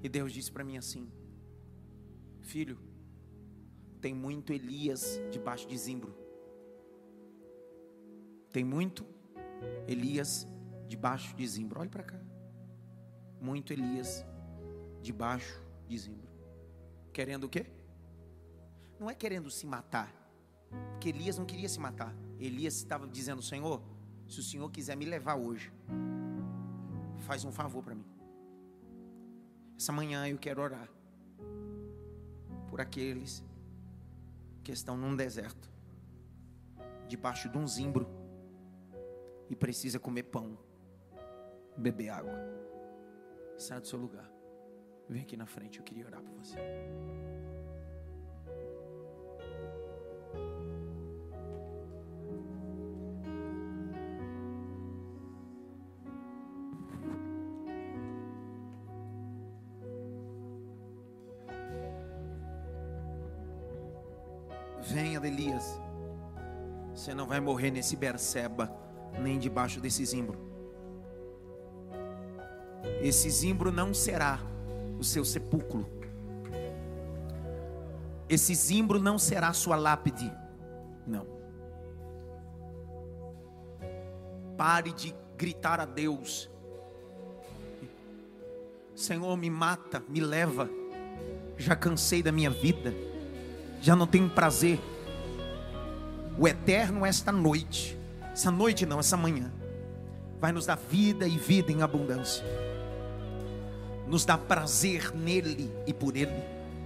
E Deus disse para mim assim: Filho, tem muito Elias debaixo de zimbro. Tem muito Elias debaixo de zimbro. Olhe para cá. Muito Elias debaixo de zimbro. Querendo o quê? Não é querendo se matar. Porque Elias não queria se matar. Elias estava dizendo: Senhor, se o Senhor quiser me levar hoje, faz um favor para mim. Essa manhã eu quero orar por aqueles que estão num deserto, debaixo de um zimbro, e precisa comer pão, beber água. Sai do seu lugar. Vem aqui na frente, eu queria orar por você. Venha, Elias. Você não vai morrer nesse Berseba, nem debaixo desse zimbro. Esse zimbro não será o seu sepulcro. Esse zimbro não será sua lápide. Não. Pare de gritar a Deus. Senhor, me mata, me leva. Já cansei da minha vida. Já não tenho prazer. O eterno esta noite. Essa noite não, essa manhã. Vai nos dar vida e vida em abundância nos dá prazer nele e por ele.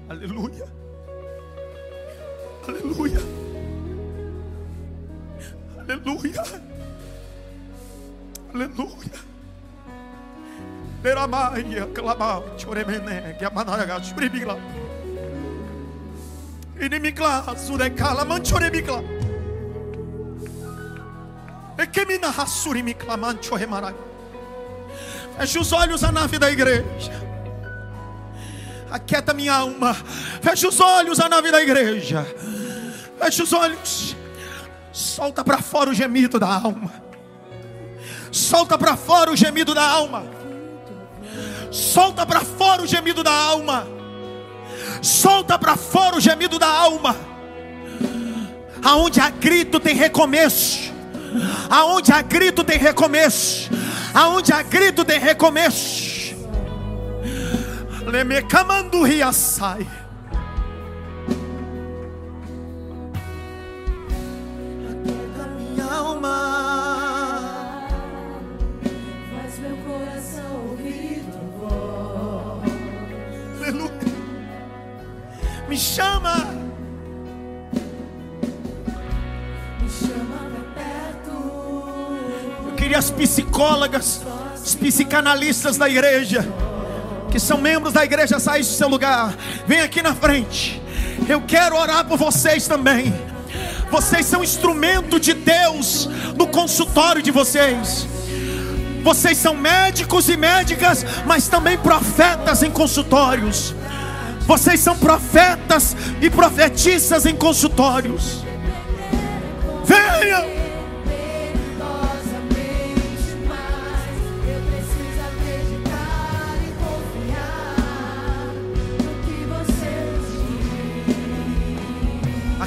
Aleluia. Aleluia. Aleluia. Aleluia. Leramaia, clamar, choremene, que a manaraga, churibigla. Inimigla, surecala, manchorebigla. E que mina hasurimikla, manchoremaraga. Feche os olhos a nave da igreja. Aquieta minha alma. Feche os olhos a nave da igreja. Feche os olhos. Solta para fora o gemido da alma. Solta para fora o gemido da alma. Solta para fora o gemido da alma. Solta para fora o gemido da alma. Aonde há grito tem recomeço. Aonde há grito tem recomeço. Aonde há grito tem recomeço. Lemecamando riaçai. minha alma. As psicólogas, os psicanalistas da igreja, que são membros da igreja, sair do seu lugar. Vem aqui na frente. Eu quero orar por vocês também. Vocês são instrumento de Deus no consultório de vocês. Vocês são médicos e médicas, mas também profetas em consultórios. Vocês são profetas e profetistas em consultórios. Venham!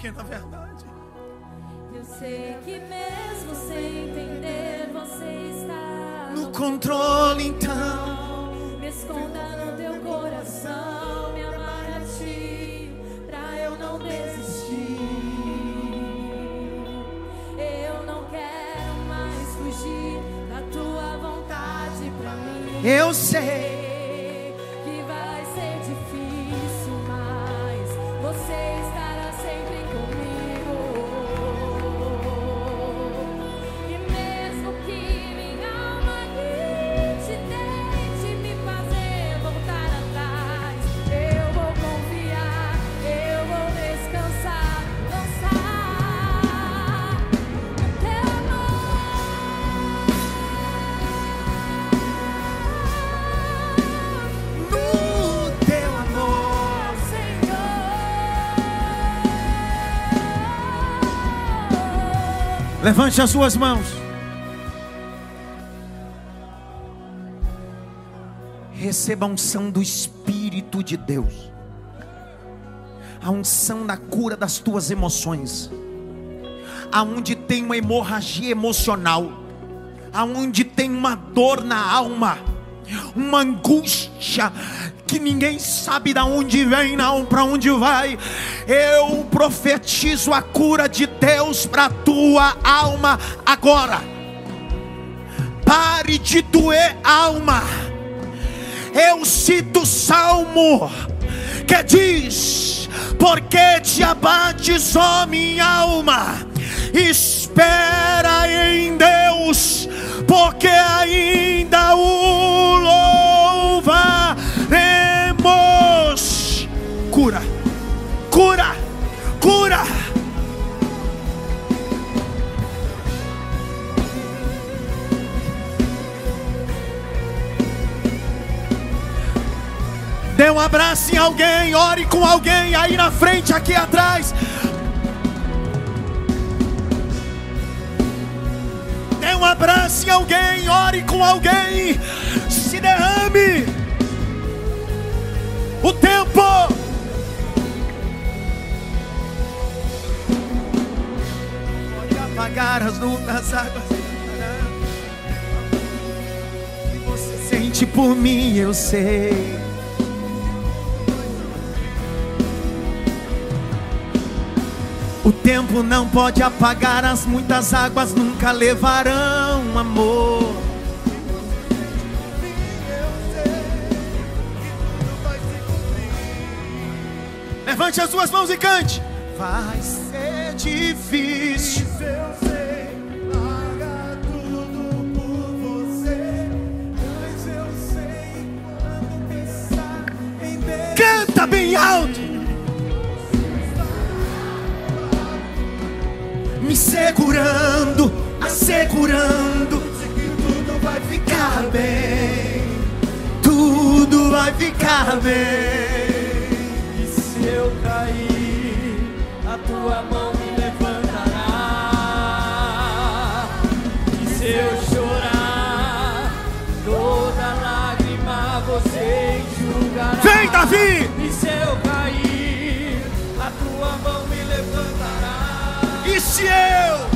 Porque na verdade, Eu sei que mesmo sem entender, você está no controle então. Me esconda no teu coração, me amarre a ti, pra eu não desistir. Eu não quero mais fugir da tua vontade pra mim. Eu. Sei Levante as suas mãos. Receba a unção do Espírito de Deus. A unção da cura das tuas emoções. Aonde tem uma hemorragia emocional. Aonde tem uma dor na alma. Uma angústia que ninguém sabe de onde vem, não para onde vai. Eu profetizo a cura de Deus para tua alma agora. Pare de doer alma. Eu cito o salmo que diz: Porque te abates, ó minha alma, espera em Deus, porque ainda o louvaremos. Cura, cura. Dê um abraço em alguém, ore com alguém aí na frente, aqui atrás. Dê um abraço em alguém, ore com alguém. Se derrame. O tempo. Apagar as luzes das águas. E você sente por mim, eu sei. O tempo não pode apagar as muitas águas, nunca levarão amor. Levante as suas mãos e cante. Vai ser difícil. Eu sei, larga tudo por você, mas eu sei quando pensar em Deus. Canta bem alto. Me segurando, assegurando que tudo vai ficar bem. Tudo vai ficar bem. E se eu cair, a tua mão Vem, Davi! E se eu cair, a tua mão me levantará. E se eu?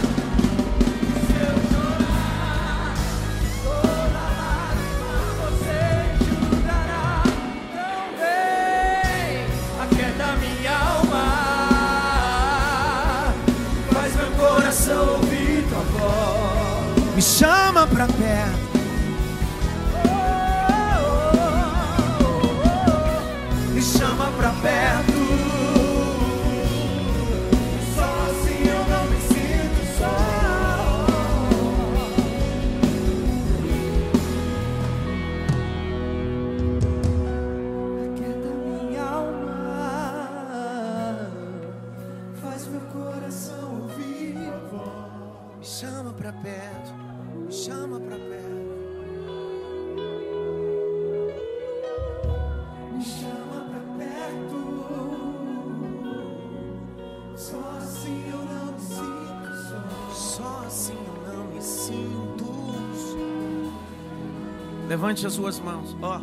Levante as suas mãos. Ó.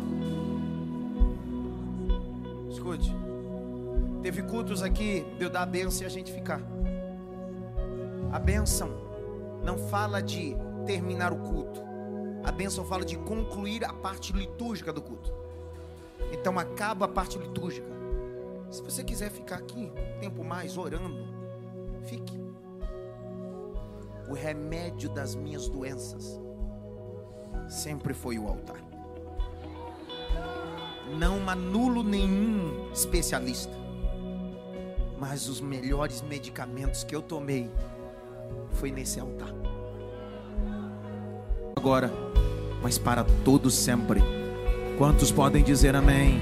Escute. Teve cultos aqui de eu dar a benção e a gente ficar. A bênção não fala de terminar o culto. A bênção fala de concluir a parte litúrgica do culto. Então acaba a parte litúrgica. Se você quiser ficar aqui tempo mais orando, fique. O remédio das minhas doenças sempre foi o altar. Não anulo nenhum especialista, mas os melhores medicamentos que eu tomei foi nesse altar. Agora, mas para todos sempre. Quantos podem dizer amém?